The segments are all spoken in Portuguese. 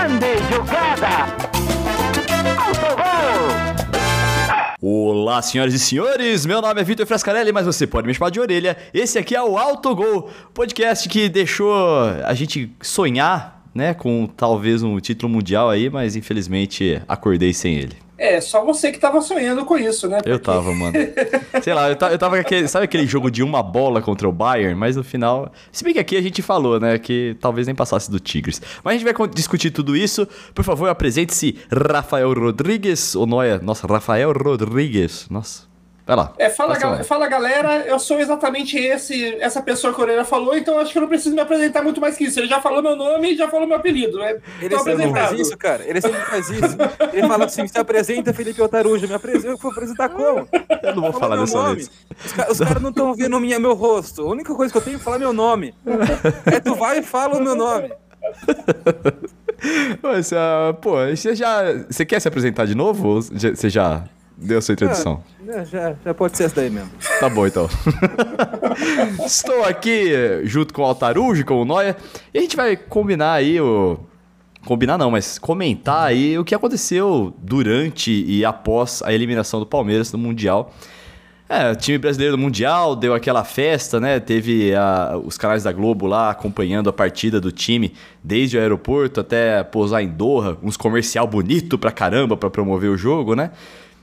Grande jogada! Olá, senhoras e senhores, meu nome é Vitor Frascarelli, mas você pode me chamar de orelha. Esse aqui é o Autogol, podcast que deixou a gente sonhar, né, com talvez um título mundial aí, mas infelizmente acordei sem ele. É, só você que tava sonhando com isso, né? Eu tava, mano. Sei lá, eu tava, eu tava com aquele, sabe aquele jogo de uma bola contra o Bayern, mas no final, se bem que aqui a gente falou, né, que talvez nem passasse do Tigres. Mas a gente vai discutir tudo isso. Por favor, apresente-se Rafael Rodrigues, ou Noia, nossa, Rafael Rodrigues. Nossa. Vai lá. É, fala, lá. fala galera, eu sou exatamente esse, essa pessoa que o Orelha falou, então acho que eu não preciso me apresentar muito mais que isso. Ele já falou meu nome e já falou meu apelido. Né? Ele Tô sempre faz isso, cara. Ele sempre faz isso. Ele fala assim: se apresenta, Felipe Otarujo. Me apresenta, eu vou apresentar como? Eu não vou Fala falar meu dessa nome. vez. Os, ca- os caras não estão vendo minha, meu rosto. A única coisa que eu tenho é falar meu nome. É tu vai e fala o meu nome. Mas, ah, pô, você já. Você quer se apresentar de novo? Ou já- deu a sua introdução? É, já, já pode ser essa daí mesmo. Tá bom, então. Estou aqui junto com o Altarujo, com o Noia, e a gente vai combinar aí o. Combinar não, mas comentar aí o que aconteceu durante e após a eliminação do Palmeiras no Mundial. É, o time brasileiro no Mundial deu aquela festa, né? Teve a- os canais da Globo lá acompanhando a partida do time desde o aeroporto até pousar em Doha, uns comercial bonito pra caramba pra promover o jogo, né?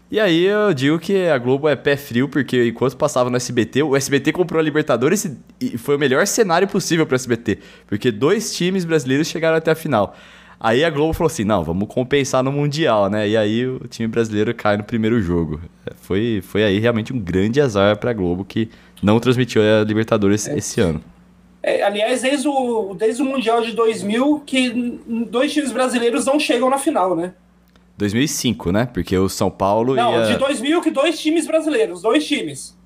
E aí eu digo que a Globo é pé frio, porque enquanto passava no SBT, o SBT comprou a Libertadores e- foi o melhor cenário possível pro SBT, porque dois times brasileiros chegaram até a final. Aí a Globo falou assim: não, vamos compensar no Mundial, né? E aí o time brasileiro cai no primeiro jogo. É, Foi, foi aí realmente um grande azar pra Globo que não transmitiu a Libertadores esse ano. É, aliás, desde o, desde o Mundial de 2000, que dois times brasileiros não chegam na final, né? 2005, né? Porque o São Paulo Não, e a... de 2000 que dois times brasileiros, dois times.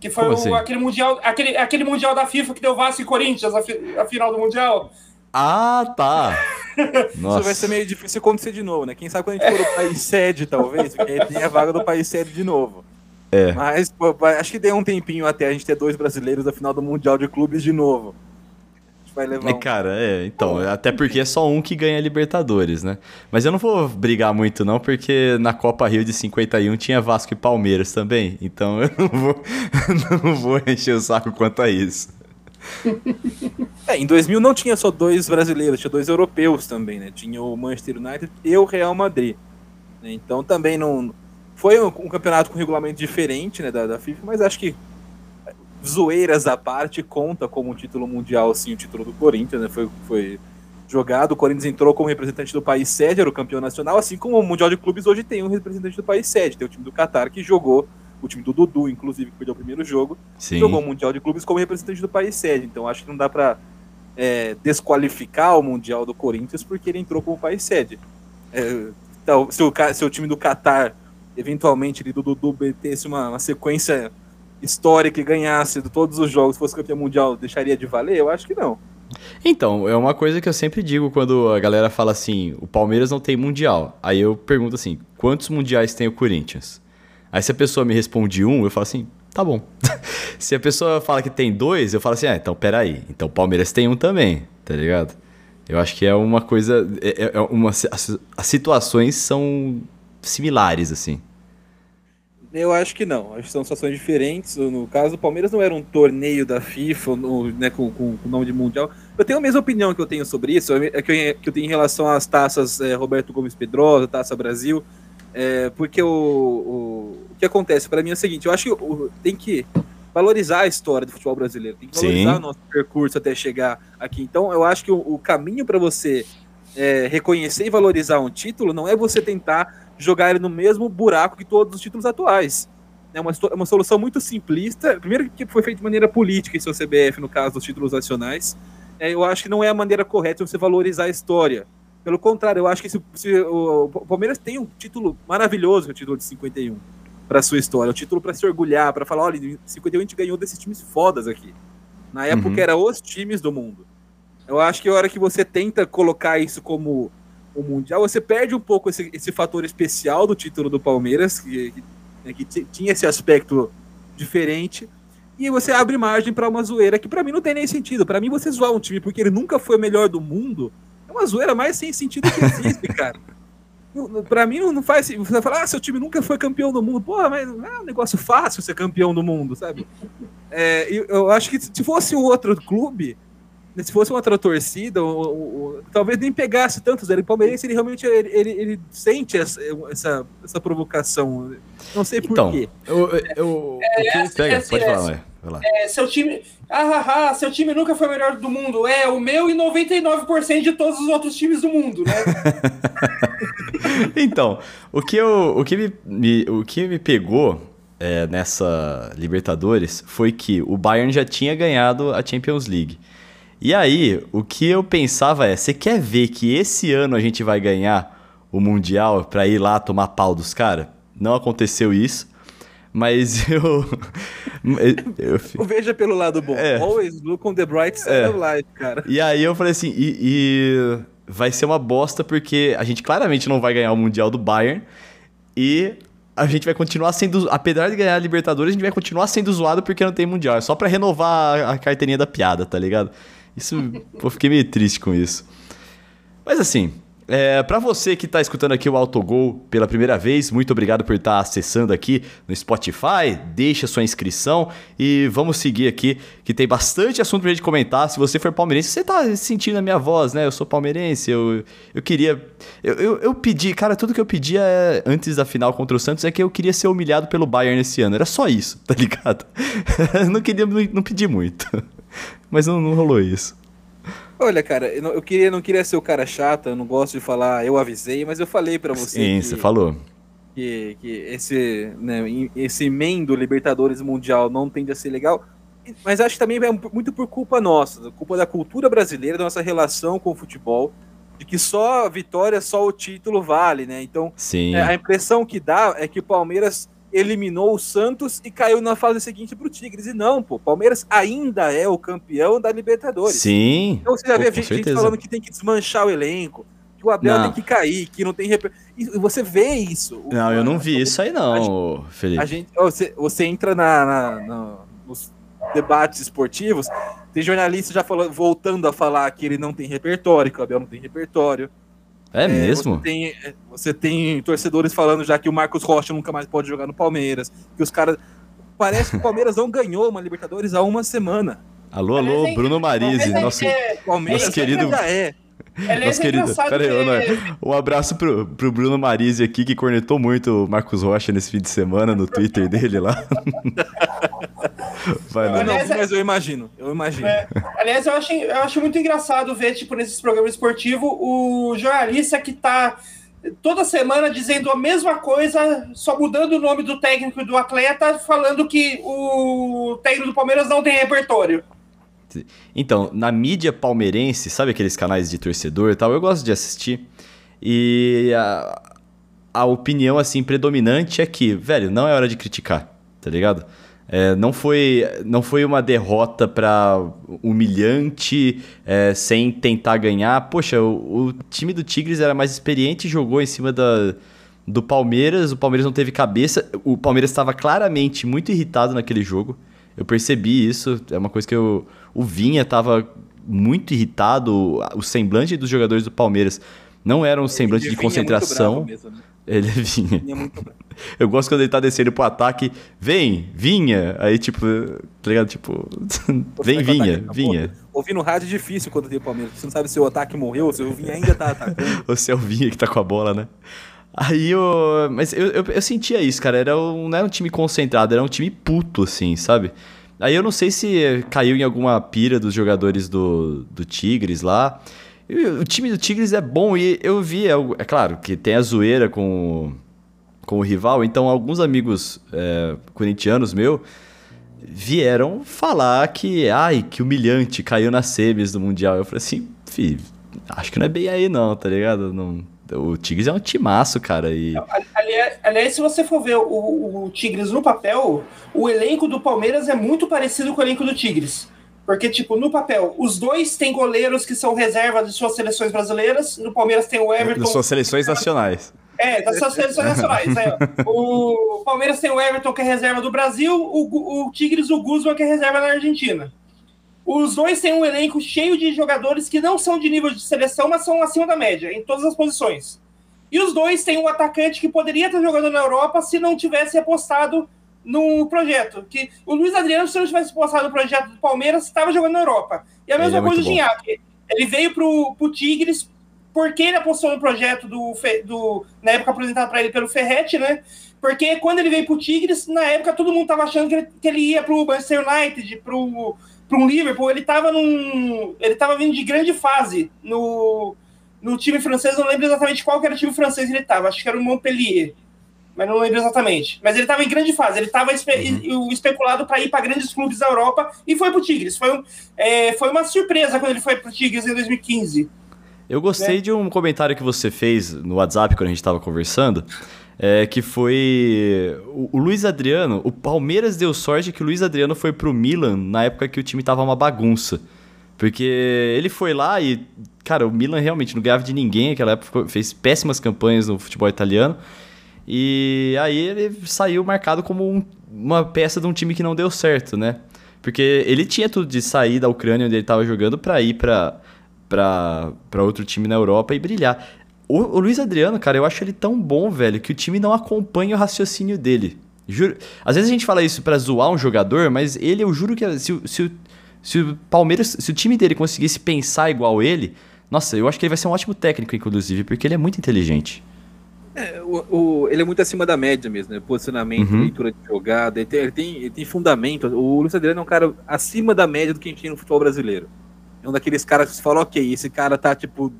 Que foi o- assim? aquele, mundial, aquele, aquele Mundial da FIFA que deu Vasco e Corinthians, a, fi- a final do Mundial. Ah, tá! Nossa. Isso vai ser meio difícil acontecer de novo, né? Quem sabe quando a gente for o país sede, talvez, porque aí tem a vaga do país sede de novo. É. Mas pô, acho que deu um tempinho até a gente ter dois brasileiros na final do Mundial de Clubes de novo. Vai levar É, um... cara, é, então, até porque é só um que ganha Libertadores, né? Mas eu não vou brigar muito não, porque na Copa Rio de 51 tinha Vasco e Palmeiras também, então eu não vou, não vou encher o saco quanto a isso. É, em 2000 não tinha só dois brasileiros, tinha dois europeus também, né? Tinha o Manchester United e o Real Madrid. né? Então também não. Foi um, um campeonato com regulamento diferente né, da, da FIFA, mas acho que zoeiras à parte conta como um título mundial, assim, o título do Corinthians, né? Foi, foi jogado, o Corinthians entrou como representante do país sede, era o campeão nacional, assim como o Mundial de Clubes hoje tem um representante do país sede, tem o time do Qatar que jogou, o time do Dudu, inclusive, que perdeu o primeiro jogo, Sim. jogou o Mundial de Clubes como representante do país sede. Então acho que não dá pra é, desqualificar o Mundial do Corinthians porque ele entrou como país sede. É, então, se, o, se o time do Qatar, eventualmente, ele do Dudu metesse uma, uma sequência histórica e ganhasse todos os jogos, fosse campeão mundial, deixaria de valer? Eu acho que não. Então, é uma coisa que eu sempre digo quando a galera fala assim, o Palmeiras não tem mundial. Aí eu pergunto assim, quantos mundiais tem o Corinthians? Aí se a pessoa me responde um, eu falo assim, tá bom. se a pessoa fala que tem dois, eu falo assim, ah, então peraí. Então o Palmeiras tem um também, tá ligado? Eu acho que é uma coisa. É, é uma, as, as situações são similares, assim. Eu acho que não. Acho que são situações diferentes. No caso, o Palmeiras não era um torneio da FIFA no- né, com, com, com nome de Mundial. Eu tenho a mesma opinião que eu tenho sobre isso, é que eu, que eu tenho em relação às taças é, Roberto Gomes Pedrosa, Taça Brasil. é, porque o, o, o que acontece para mim é o seguinte: eu acho que o- tem que valorizar a história do futebol brasileiro, tem que Sim. valorizar o nosso percurso até chegar aqui. Então, eu acho que o, o caminho para você é, reconhecer e valorizar um título não é você tentar jogar ele no mesmo buraco que todos os títulos atuais. É uma, é uma solução muito simplista. Primeiro que foi feito de maneira política, isso é o CBF, no caso dos títulos nacionais. É, eu acho que não é a maneira correta você valorizar a história. Pelo contrário, eu acho que se, se o, o Palmeiras tem um título maravilhoso, que é o título de 51, para sua história. O título para se orgulhar, para falar, olha, em 51 a gente ganhou desses times fodas aqui. Na época Uhum. era os times do mundo. Eu acho que a hora que você tenta colocar isso como o Mundial, você perde um pouco esse, esse fator especial do título do Palmeiras, que, que, né, que ti- tinha esse aspecto diferente, e você abre margem para uma zoeira que para mim não tem nem sentido. Para mim, você zoar um time porque ele nunca foi o melhor do mundo é uma zoeira mais sem sentido que existe, cara. Pra mim não faz. Você vai falar, ah, seu time nunca foi campeão do mundo. Porra, mas não é um negócio fácil ser campeão do mundo, sabe? É, eu acho que se fosse outro clube, se fosse uma outra torcida, ou, ou, talvez nem pegasse tantos. Ele palmeirense, ele realmente ele, ele, ele sente essa, essa, essa, provocação. Não sei por então, quê. Eu, eu, é, pega, pode falar, vai. É, seu time. Ah, ah, ah, seu time nunca foi o melhor do mundo. É, o meu e 99% de todos os outros times do mundo, né? então, o que, eu, o que, me, me o que me pegou é, nessa Libertadores foi que o Bayern já tinha ganhado a Champions League. E aí, o que eu pensava é: você quer ver que esse ano a gente vai ganhar o Mundial para ir lá tomar pau dos caras? Não aconteceu isso. Mas eu. eu, eu Veja pelo lado bom. É. Always look on the bright side é. of life, cara. E aí eu falei assim: e, e, vai ser uma bosta porque a gente claramente não vai ganhar o Mundial do Bayern. E a gente vai continuar sendo. Apesar de ganhar a Libertadores, a gente vai continuar sendo zoado porque não tem Mundial. É só pra renovar a carteirinha da piada, tá ligado? Isso. eu fiquei meio triste com isso. Mas assim, é, para você que está escutando aqui o Autogol pela primeira vez, muito obrigado por estar tá acessando aqui no Spotify. Deixa sua inscrição e vamos seguir aqui, que tem bastante assunto pra gente comentar. Se você for palmeirense, você tá sentindo a minha voz, né? Eu sou palmeirense, eu, eu queria. Eu, eu, eu pedi, cara, tudo que eu pedia é, antes da final contra o Santos é que eu queria ser humilhado pelo Bayern esse ano. Era só isso, tá ligado? não queria, não, não pedi muito. Mas não, não rolou isso. Olha, cara, eu, não, eu queria, não queria ser o cara chato, eu não gosto de falar, eu avisei, mas eu falei para você. Sim, que, você falou. Que, que esse, né, esse emendo Libertadores Mundial não tende a ser legal. Mas acho que também é muito por culpa nossa, culpa da cultura brasileira, da nossa relação com o futebol, de que só a vitória, só o título vale, né? Então, Sim. É, a impressão que dá é que o Palmeiras eliminou o Santos e caiu na fase seguinte pro Tigres. E não, pô, Palmeiras ainda é o campeão da Libertadores. Sim. Então você já vê gente, gente, falando que tem que desmanchar o elenco, que o Abel não. tem que cair, que não tem. Rep... E você vê isso. Não, eu não vi isso aí, não, gente, Felipe. A gente, você, você entra na, na, na, nos debates esportivos, tem jornalista já falando, voltando a falar que ele não tem repertório, que o Abel não tem repertório. É, é mesmo? Você tem, é, você tem, torcedores falando já que o Marcos Rocha nunca mais pode jogar no Palmeiras, que os caras. Parece que o Palmeiras não ganhou uma Libertadores há uma semana. Alô, alô, Bruno Marise, nosso, Palmeiras nosso querido. É. Nosso querido, peraí, que... um abraço pro, pro Bruno Marise aqui, que cornetou muito o Marcos Rocha nesse fim de semana no Twitter dele lá. Vai lá. Aliás, mas eu imagino, eu imagino. É, aliás, eu acho, eu acho muito engraçado ver, tipo, nesses programas esportivos, o jornalista que tá toda semana dizendo a mesma coisa, só mudando o nome do técnico e do atleta, falando que o técnico do Palmeiras não tem repertório. Então, na mídia palmeirense, sabe aqueles canais de torcedor e tal? Eu gosto de assistir. E a, a opinião, assim, predominante é que, velho, não é hora de criticar, tá ligado? É, não, foi, não foi uma derrota para humilhante, é, sem tentar ganhar. Poxa, o, o, time do Tigres era mais experiente, jogou em cima da, do Palmeiras. O Palmeiras não teve cabeça. O Palmeiras estava claramente muito irritado naquele jogo. Eu percebi isso. É uma coisa que eu. O Vinha estava muito irritado. O semblante dos jogadores do Palmeiras não era um semblante de concentração. Mesmo, né? Ele vinha. vinha Eu gosto quando ele tá descendo pro ataque. Vem, vinha. Aí, tipo, tá ligado? Tipo, vem, vinha, ataque, vinha. Ouvir no rádio é difícil quando tem o Palmeiras. Você não sabe se o ataque morreu ou se o vinha ainda tá atacando. ou se é o vinha que tá com a bola, né? Aí eu. Mas eu, eu, eu, sentia isso, cara. Era um, não era um time concentrado, era um time puto, assim, sabe? Aí eu não sei se caiu em alguma pira dos jogadores do, do Tigres lá. O time do Tigres é bom e eu vi, é, é claro, que tem a zoeira com, com o rival, então alguns amigos é, corintianos meu vieram falar que, ai, que humilhante, caiu nas semis do Mundial. Eu falei assim, filho, acho que não é bem aí não, tá ligado? Não, o Tigres é um timaço, cara. E... Aliás, aliás, se você for ver o, o Tigres no papel, o elenco do Palmeiras é muito parecido com o elenco do Tigres. Porque, tipo, no papel, os dois têm goleiros que são reserva de suas seleções brasileiras. No Palmeiras tem o Everton. De suas seleções nacionais. É, das suas seleções nacionais. É. O Palmeiras tem o Everton, que é reserva do Brasil. O, o Tigres, o Guzman, que é reserva na Argentina. Os dois têm um elenco cheio de jogadores que não são de nível de seleção, mas são acima da média, em todas as posições. E os dois têm um atacante que poderia estar jogando na Europa se não tivesse apostado no projeto. Que o Luiz Adriano, se não tivesse apostado no projeto do Palmeiras, estava jogando na Europa. E a mesma é coisa do Ginhaque. Ele veio para o Tigres porque ele apostou no projeto do, do na época apresentado para ele pelo Ferretti, né? Porque quando ele veio para o Tigres, na época todo mundo estava achando que ele, que ele ia para o Manchester United, para um Liverpool. Ele estava num, ele estava vindo de grande fase no, no time francês. Não lembro exatamente qual era o time francês ele estava. Acho que era o Montpellier, mas não lembro exatamente. Mas ele estava em grande fase. Ele estava espe uhum. especulado para ir para grandes clubes da Europa e foi para o Tigres. Foi, um, é, foi uma surpresa quando ele foi para o Tigres em 2015. Eu gostei é. de um comentário que você fez no WhatsApp quando a gente estava conversando é, que foi o, o, Luiz Adriano. O Palmeiras deu sorte que o Luiz Adriano foi pro Milan na época que o time tava uma bagunça. Porque ele foi lá e, cara, o Milan realmente não ganhava de ninguém naquela época, fez péssimas campanhas no futebol italiano. E aí ele saiu marcado como um, uma peça de um time que não deu certo, né? Porque ele tinha tudo de sair da Ucrânia onde ele estava jogando para ir para para outro time na Europa e brilhar. O, o, Luiz Adriano, cara, eu acho ele tão bom, velho, que o time não acompanha o raciocínio dele. Juro. Às vezes a gente fala isso para zoar um jogador, mas ele, eu juro que se, se, se o Palmeiras, se o time dele conseguisse pensar igual ele, nossa, eu acho que ele vai ser um ótimo técnico, inclusive, porque ele é muito inteligente. É, o, o, ele é muito acima da média mesmo, né? Posicionamento, uhum. leitura de jogada, ele tem, ele, tem, ele tem fundamento. O Luiz Adriano é um cara acima da média do que a gente tem no futebol brasileiro. É um daqueles caras que você fala, ok, esse cara tá, tipo,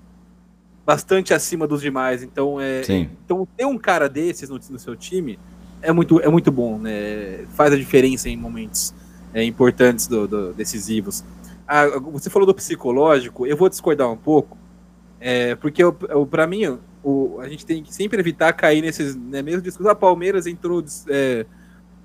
bastante acima dos demais. Então, é, Sim. então ter um cara desses no, no, seu time é muito, é muito bom, né? Faz a diferença em momentos é, importantes, do, do, decisivos. Ah, você falou do psicológico, eu vou discordar um pouco, é, porque para mim o, a gente tem que sempre evitar cair nesses, né, mesmo discurso, a ah, Palmeiras entrou, é,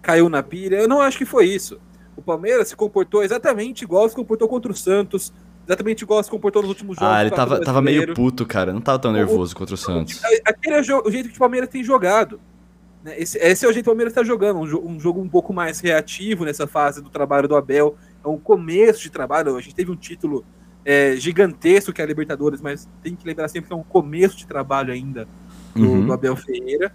caiu na pilha. Eu não acho que foi isso. O Palmeiras se comportou exatamente igual se comportou contra o Santos, exatamente igual se comportou nos últimos jogos. Ah, ele tava, tava meio puto, cara. Não tava tão nervoso o, contra o Santos. Aquele é o, jeito que o Palmeiras tem jogado. Né? Esse, esse, é o jeito que o Palmeiras está jogando. Um, um, jogo um pouco mais reativo nessa fase do trabalho do Abel. É um começo de trabalho. A gente teve um título é, gigantesco que é a Libertadores, mas tem que lembrar sempre que é um começo de trabalho ainda do, uhum. do Abel Ferreira.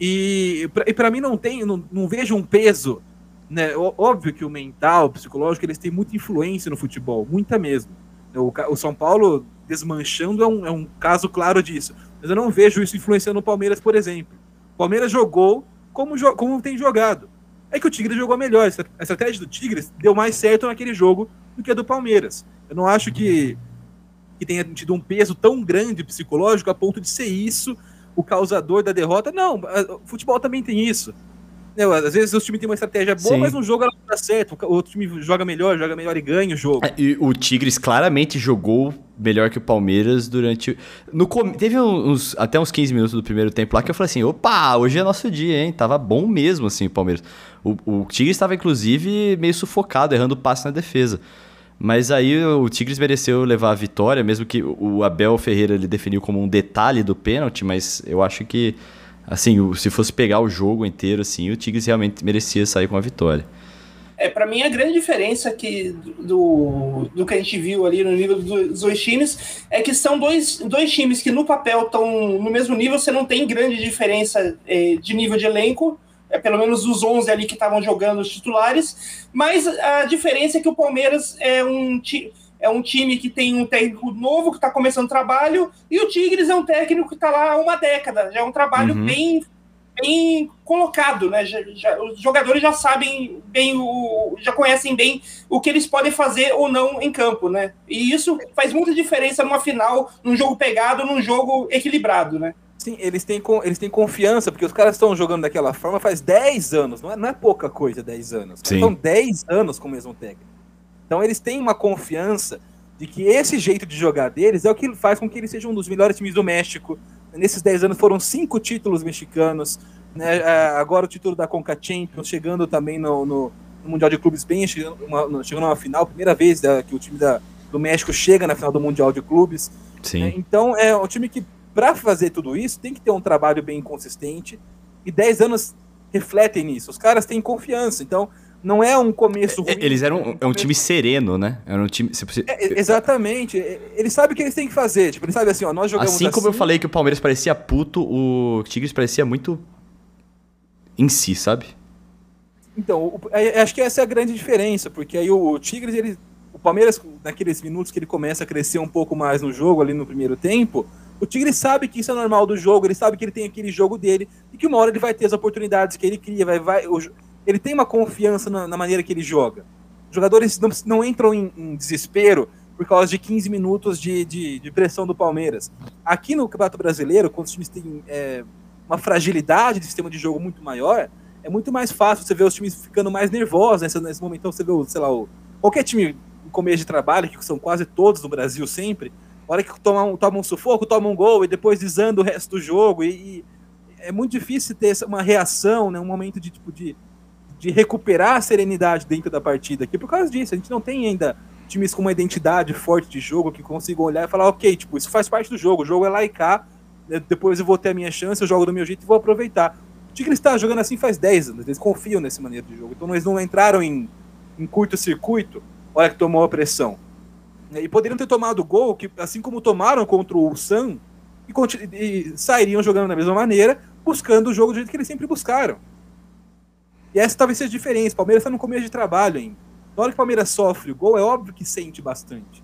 E, e para mim não tem, não, não vejo um peso. Né? Óbvio que o mental, o psicológico, eles têm muita influência no futebol, muita mesmo. O, o São Paulo desmanchando é um, é um caso claro disso. Mas eu não vejo isso influenciando o Palmeiras, por exemplo. O Palmeiras jogou como, como tem jogado. É que o Tigres jogou melhor. A estratégia do Tigres deu mais certo naquele jogo do que a do Palmeiras. Eu não acho que, que tenha tido um peso tão grande psicológico a ponto de ser isso o causador da derrota. Não, o futebol também tem isso. Né, às vezes o time tem uma estratégia boa, Sim. mas no jogo ela não dá certo. O outro time joga melhor, joga melhor e ganha o jogo. É, e o Tigres claramente jogou melhor que o Palmeiras durante. No, teve uns, até uns 15 minutos do primeiro tempo lá que eu falei assim: opa, hoje é nosso dia, hein? Tava bom mesmo, assim, o Palmeiras. O, o Tigres estava, inclusive, meio sufocado, errando passe na defesa. Mas aí o Tigres mereceu levar a vitória, mesmo que o Abel Ferreira ele definiu como um detalhe do pênalti, mas eu acho que assim, se fosse pegar o jogo inteiro, assim, o Tigres realmente merecia sair com a vitória. É, para mim a grande diferença que do, do que a gente viu ali no nível dos dois times é que são dois, dois times que no papel estão no mesmo nível, você não tem grande diferença é, de nível de elenco, é pelo menos os 11 ali que estavam jogando os titulares, mas a diferença é que o Palmeiras é um time é um time que tem um técnico novo que está começando o trabalho, e o Tigres é um técnico que está lá há uma década. Já é um trabalho uhum. bem, bem colocado, né? Já, já, os jogadores já sabem bem, o, já conhecem bem o que eles podem fazer ou não em campo, né? E isso faz muita diferença numa final, num jogo pegado, num jogo equilibrado, né? Sim, eles têm, eles têm confiança, porque os caras estão jogando daquela forma faz 10 anos, não é, não é pouca coisa 10 anos. Sim. Estão 10 anos com o mesmo técnico. Então eles têm uma confiança de que esse jeito de jogar deles é o que faz com que eles sejam um dos melhores times do México. Nesses 10 anos foram cinco títulos mexicanos. Né? É, agora o título da Conca Champions, chegando também no, no, no Mundial de Clubes bem, chegando, uma, chegando numa final, primeira vez da, que o time da, do México chega na final do Mundial de Clubes. Sim. Né? Então é um time que, para fazer tudo isso, tem que ter um trabalho bem consistente. E 10 anos refletem nisso. Os caras têm confiança. Então, não é um começo ruim. Eles eram um, é um time sereno, né? Era um time. É, exatamente. Eles sabem o que eles têm que fazer. Tipo, eles sabem assim, ó, nós jogamos. Assim como assim. eu falei que o Palmeiras parecia puto, o Tigres parecia muito em si, sabe? Então, acho que essa é a grande diferença, porque aí o Tigres, ele, o Palmeiras, naqueles minutos que ele começa a crescer um pouco mais no jogo ali no primeiro tempo, o Tigre sabe que isso é normal do jogo, ele sabe que ele tem aquele jogo dele e que uma hora ele vai ter as oportunidades que ele cria, vai, vai, ele tem uma confiança na, na maneira que ele joga. Os jogadores não, não entram em, em, desespero por causa de 15 minutos de, de, de, pressão do Palmeiras. Aqui no Campeonato Brasileiro, quando os times têm é, uma fragilidade de sistema de jogo muito maior, é muito mais fácil você ver os times ficando mais nervosos nesse, nesse momento. Então você vê, sei lá, o, qualquer time no começo de trabalho, que são quase todos no Brasil sempre, a hora que toma um, toma um sufoco, toma um gol e depois desanda o resto do jogo. E, e é muito difícil ter uma reação, né, um momento de, tipo, de, de recuperar a serenidade dentro da partida aqui por causa disso. A gente não tem ainda times com uma identidade forte de jogo que consigam olhar e falar, ok, tipo, isso faz parte do jogo, o jogo é lá e cá, né, depois eu vou ter a minha chance, eu jogo do meu jeito e vou aproveitar. O Tigre está jogando assim faz 10 anos, eles confiam nessa maneira de jogo, então eles não entraram em, em curto-circuito, hora que tomou a pressão. E poderiam ter tomado gol, que, assim como tomaram contra o Sam, e, e, sairiam jogando da mesma maneira, buscando o jogo do jeito que eles sempre buscaram. E essa talvez seja a diferença. O Palmeiras está no começo de trabalho ainda. Na hora que o Palmeiras sofre o gol, é óbvio que sente bastante.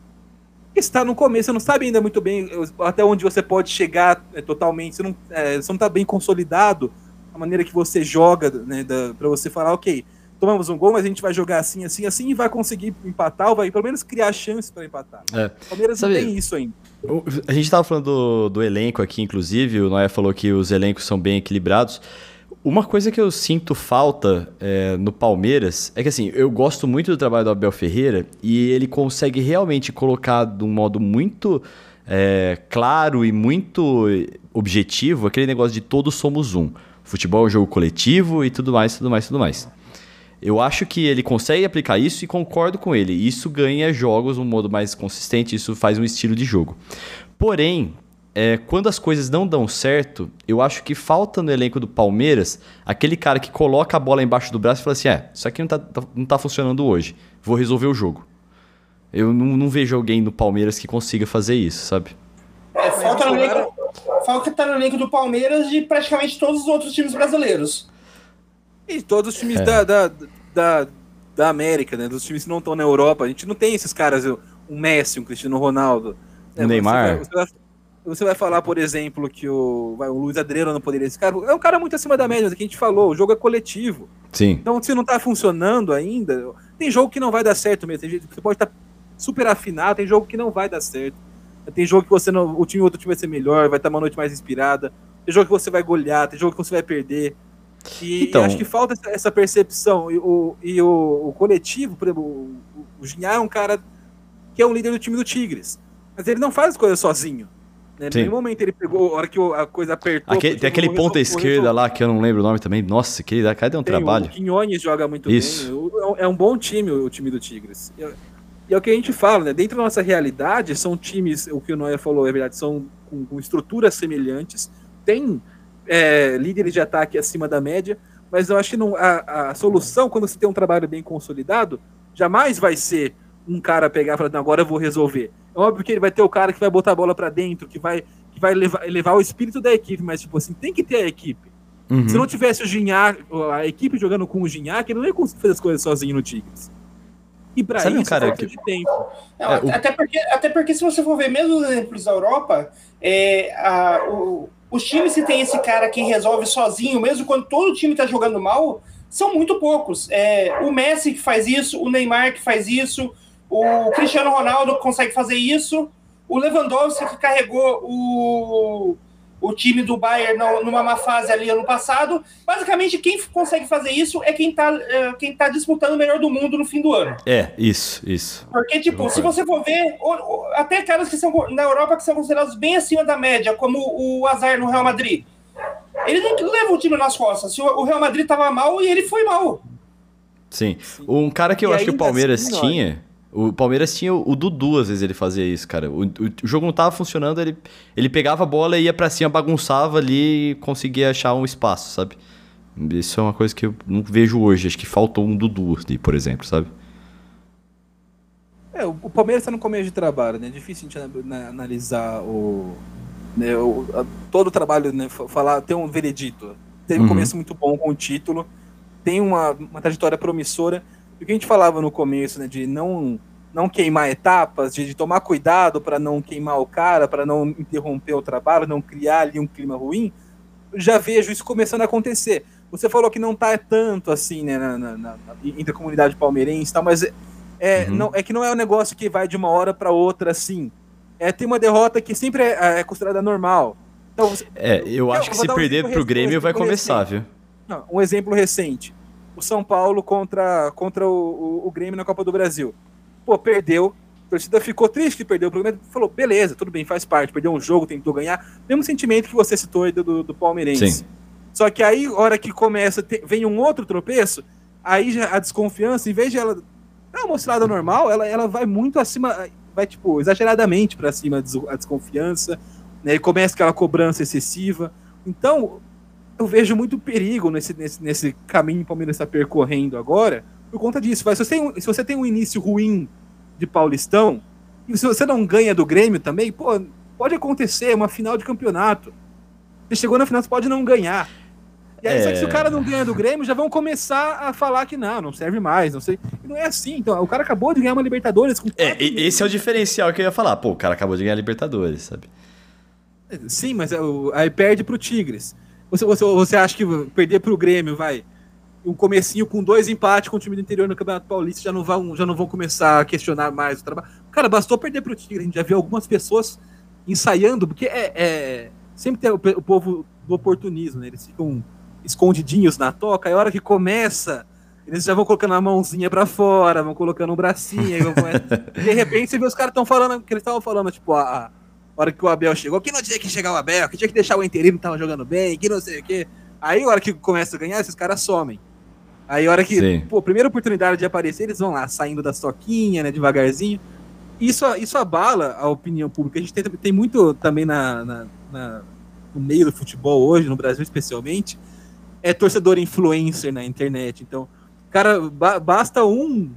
Está no começo, você não sabe ainda muito bem até onde você pode chegar é, totalmente. Você não, é, não está bem consolidado a maneira que você joga, né, para você falar, ok, tomamos um gol, mas a gente vai jogar assim, assim, assim e vai conseguir empatar, ou vai pelo menos criar chances para empatar. É. O Palmeiras Sabe, não tem isso ainda. A gente estava falando do, do, elenco aqui, inclusive, o Noé falou que os elencos são bem equilibrados. Uma coisa que eu sinto falta é, no Palmeiras é que assim, eu gosto muito do trabalho do Abel Ferreira e ele consegue realmente colocar de um modo muito é, claro e muito objetivo aquele negócio de todos somos um. Futebol é um jogo coletivo e tudo mais, tudo mais, tudo mais. Eu acho que ele consegue aplicar isso e concordo com ele. Isso ganha jogos um modo mais consistente, isso faz um estilo de jogo. Porém, é, quando as coisas não dão certo, eu acho que falta no elenco do Palmeiras aquele cara que coloca a bola embaixo do braço e fala assim: é, isso aqui não tá, tá não tá funcionando hoje, vou resolver o jogo. Eu não, não vejo alguém no Palmeiras que consiga fazer isso, sabe? É, falta, no elenco, falta tá no elenco do Palmeiras de praticamente todos os outros times brasileiros. E todos os times é. da, da, da, da, América, né? Dos times que não estão na Europa. A gente não tem esses caras, um Messi, um Cristiano Ronaldo. O Neymar. Você vai, você vai, você vai falar, por exemplo, que o, vai, o Luiz Adriano não poderia. Esse cara é um cara muito acima da média, mas é que a gente falou, o jogo é coletivo. Sim. Então, se não tá funcionando ainda, tem jogo que não vai dar certo mesmo. Tem jeito que você pode estar tá super afinado, tem jogo que não vai dar certo. Tem jogo que você não. O time outro time vai ser melhor, vai estar tá uma noite mais inspirada. Tem jogo que você vai golear, tem jogo que você vai perder. E, então, e acho que falta essa, essa percepção. E, o, e o, o coletivo, por exemplo, o, o Ginhar é um cara que é o líder do time do Tigres. Mas ele não faz as coisas sozinho. Né? Nenhum momento ele pegou, a hora que a coisa apertou. Aquele, tem aquele ponta esquerda lá, que eu não lembro o nome também. Nossa, que cadê um tem, trabalho? O Quinones joga muito Isso. bem. É um bom time o, time do Tigres. E, e é o que a gente fala, né? Dentro da nossa realidade, são times, o que o Noé falou é verdade, são com, com estruturas semelhantes, tem é, líderes de ataque acima da média, mas eu acho que não, a, a solução, quando você tem um trabalho bem consolidado, jamais vai ser um cara pegar e falar, agora eu vou resolver. É óbvio que ele vai ter o cara que vai botar a bola para dentro, que vai, que vai levar, levar o espírito da equipe, mas, tipo assim, tem que ter a equipe. Uhum. Se não tivesse o Ginhac, a equipe jogando com o Ginhac, ele não ia conseguir fazer as coisas sozinho no Tigres. E para isso, um cara que... de tempo. Não, é, até, o... porque, até porque, se você for ver mesmo os exemplos da Europa, é, a, o, os times que tem esse cara que resolve sozinho, mesmo quando todo o time está jogando mal, são muito poucos. É, o Messi que faz isso, o Neymar que faz isso, o Cristiano Ronaldo consegue fazer isso. O Lewandowski que carregou o, o time do Bayern numa má fase ali ano passado. Basicamente, quem consegue fazer isso é quem está é, quem tá disputando o melhor do mundo no fim do ano. É, isso, isso. Porque, tipo, se você for ver, até caras que são na Europa que são considerados bem acima da média, como o Azar no Real Madrid. Ele não leva o time nas costas. O Real Madrid estava mal e ele foi mal. Sim. Um cara que eu e acho que o Palmeiras assim, tinha. O Palmeiras tinha o, Dudu, às vezes ele fazia isso, cara. O, o, o, jogo não tava funcionando, ele, ele pegava a bola, ia para cima, bagunçava ali e conseguia achar um espaço, sabe? Isso é uma coisa que eu não vejo hoje. Acho que faltou um Dudu, por exemplo, sabe? É, o Palmeiras está no começo de trabalho, né? É difícil a gente analisar o, né, o a, todo o trabalho, né? Falar, ter um veredito. Teve uhum. um começo muito bom com o título, tem uma, uma trajetória promissora. O que a gente falava no começo, né? De não, não queimar etapas, de, de tomar cuidado para não queimar o cara, para não interromper o trabalho, não criar ali um clima ruim. Já vejo isso começando a acontecer. Você falou que não tá tanto assim, né, na, na, na, entre a comunidade palmeirense e tal, mas é, uhum. não, é que não é um negócio que vai de uma hora para outra assim. É, tem uma derrota que sempre é, é considerada normal. Então, você, é, eu, eu acho que se um perder pro Grêmio vai começar, viu? Não, um exemplo recente. O São Paulo contra, contra o, o, o, Grêmio na Copa do Brasil. Pô, perdeu. A torcida ficou triste que perdeu o programa. Falou, beleza, tudo bem, faz parte. Perdeu um jogo, tentou ganhar. Mesmo sentimento que você citou aí do, do, Palmeirense. Sim. Só que aí, hora que começa, vem um outro tropeço, aí já a desconfiança, em vez de ela é uma oscilada normal, ela, ela vai muito acima, vai tipo, exageradamente para cima a desconfiança, né? E começa aquela cobrança excessiva. Então, eu vejo muito perigo nesse, nesse, nesse caminho que o Palmeiras está percorrendo agora, por conta disso. Mas se você, tem, se você tem um início ruim de Paulistão, e se você não ganha do Grêmio também, pô, pode acontecer, uma final de campeonato. Você chegou na final, você pode não ganhar. E aí, é... só que se o cara não ganha do Grêmio, já vão começar a falar que não, não serve mais, não sei. E não é assim. Então, o cara acabou de ganhar uma Libertadores com. É, esse é o diferencial que eu ia falar. Pô, o cara acabou de ganhar a Libertadores, sabe? Sim, mas é aí perde pro Tigres. Você, você, você acha que perder pro Grêmio, vai? Um comecinho com dois empates com o time do interior no Campeonato Paulista já não vão, já não vão começar a questionar mais o trabalho. Cara, bastou perder pro Tigres. A gente já viu algumas pessoas ensaiando, porque é, é sempre tem o, o povo do oportunismo, né? Eles ficam escondidinhos na toca, é hora que começa, eles já vão colocando a mãozinha pra fora, vão colocando um bracinho, vão... de repente você vê os caras estão falando, que eles estavam falando, tipo, a, a, hora que o Abel chegou, que não tinha que chegar o Abel, que tinha que deixar o interino que tava jogando bem, que não sei o quê. Aí, a hora que começa a ganhar, esses caras somem. Aí, a hora que, Sim. pô, primeira oportunidade de aparecer, eles vão lá, saindo da toquinha, né, devagarzinho. Isso, isso abala a opinião pública. A gente tem, tem muito também na, na, na no meio do futebol hoje, no Brasil especialmente, é torcedor influencer na internet. Então, cara, ba basta um,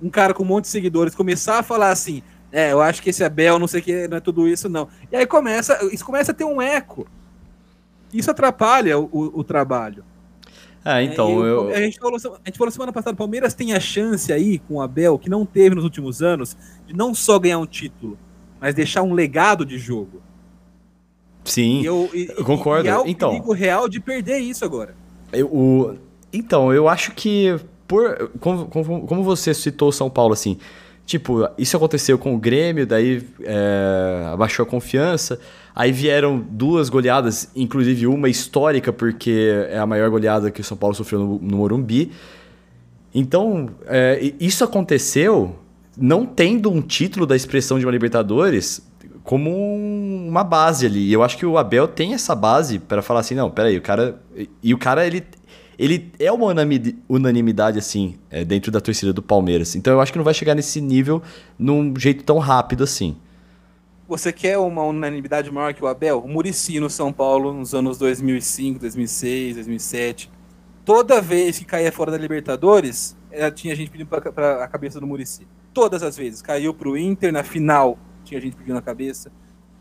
um cara com um monte de seguidores começar a falar assim: é, eu acho que esse Abel, não sei o que, não é tudo isso, não. E aí começa, isso começa a ter um eco. Isso atrapalha o, o, o trabalho. Ah, então, é, eu, A, gente falou, a gente falou semana passada, o Palmeiras tem a chance aí com o Abel, que não teve nos últimos anos, de não só ganhar um título, mas deixar um legado de jogo. Sim, eu, e, eu concordo. E há o então, perigo real de perder isso agora. Eu, o, então, eu acho que por como, como, como, você citou São Paulo assim, tipo, isso aconteceu com o Grêmio, daí é, abaixou a confiança, aí vieram duas goleadas, inclusive uma histórica porque é a maior goleada que o São Paulo sofreu no, no Morumbi. Então, é, isso aconteceu não tendo um título da expressão de uma Libertadores como uma base ali. E eu acho que o Abel tem essa base para falar assim, não, peraí, o cara... E o cara, ele, ele é uma unanimidade, assim, é, dentro da torcida do Palmeiras. Então eu acho que não vai chegar nesse nível num jeito tão rápido assim. Você quer uma unanimidade maior que o Abel? O Murici no São Paulo, nos anos 2005, 2006, 2007. Toda vez que caía fora da Libertadores, tinha gente pedindo para a cabeça do Murici. Todas as vezes. Caiu para o Inter na final tinha gente pedindo a cabeça.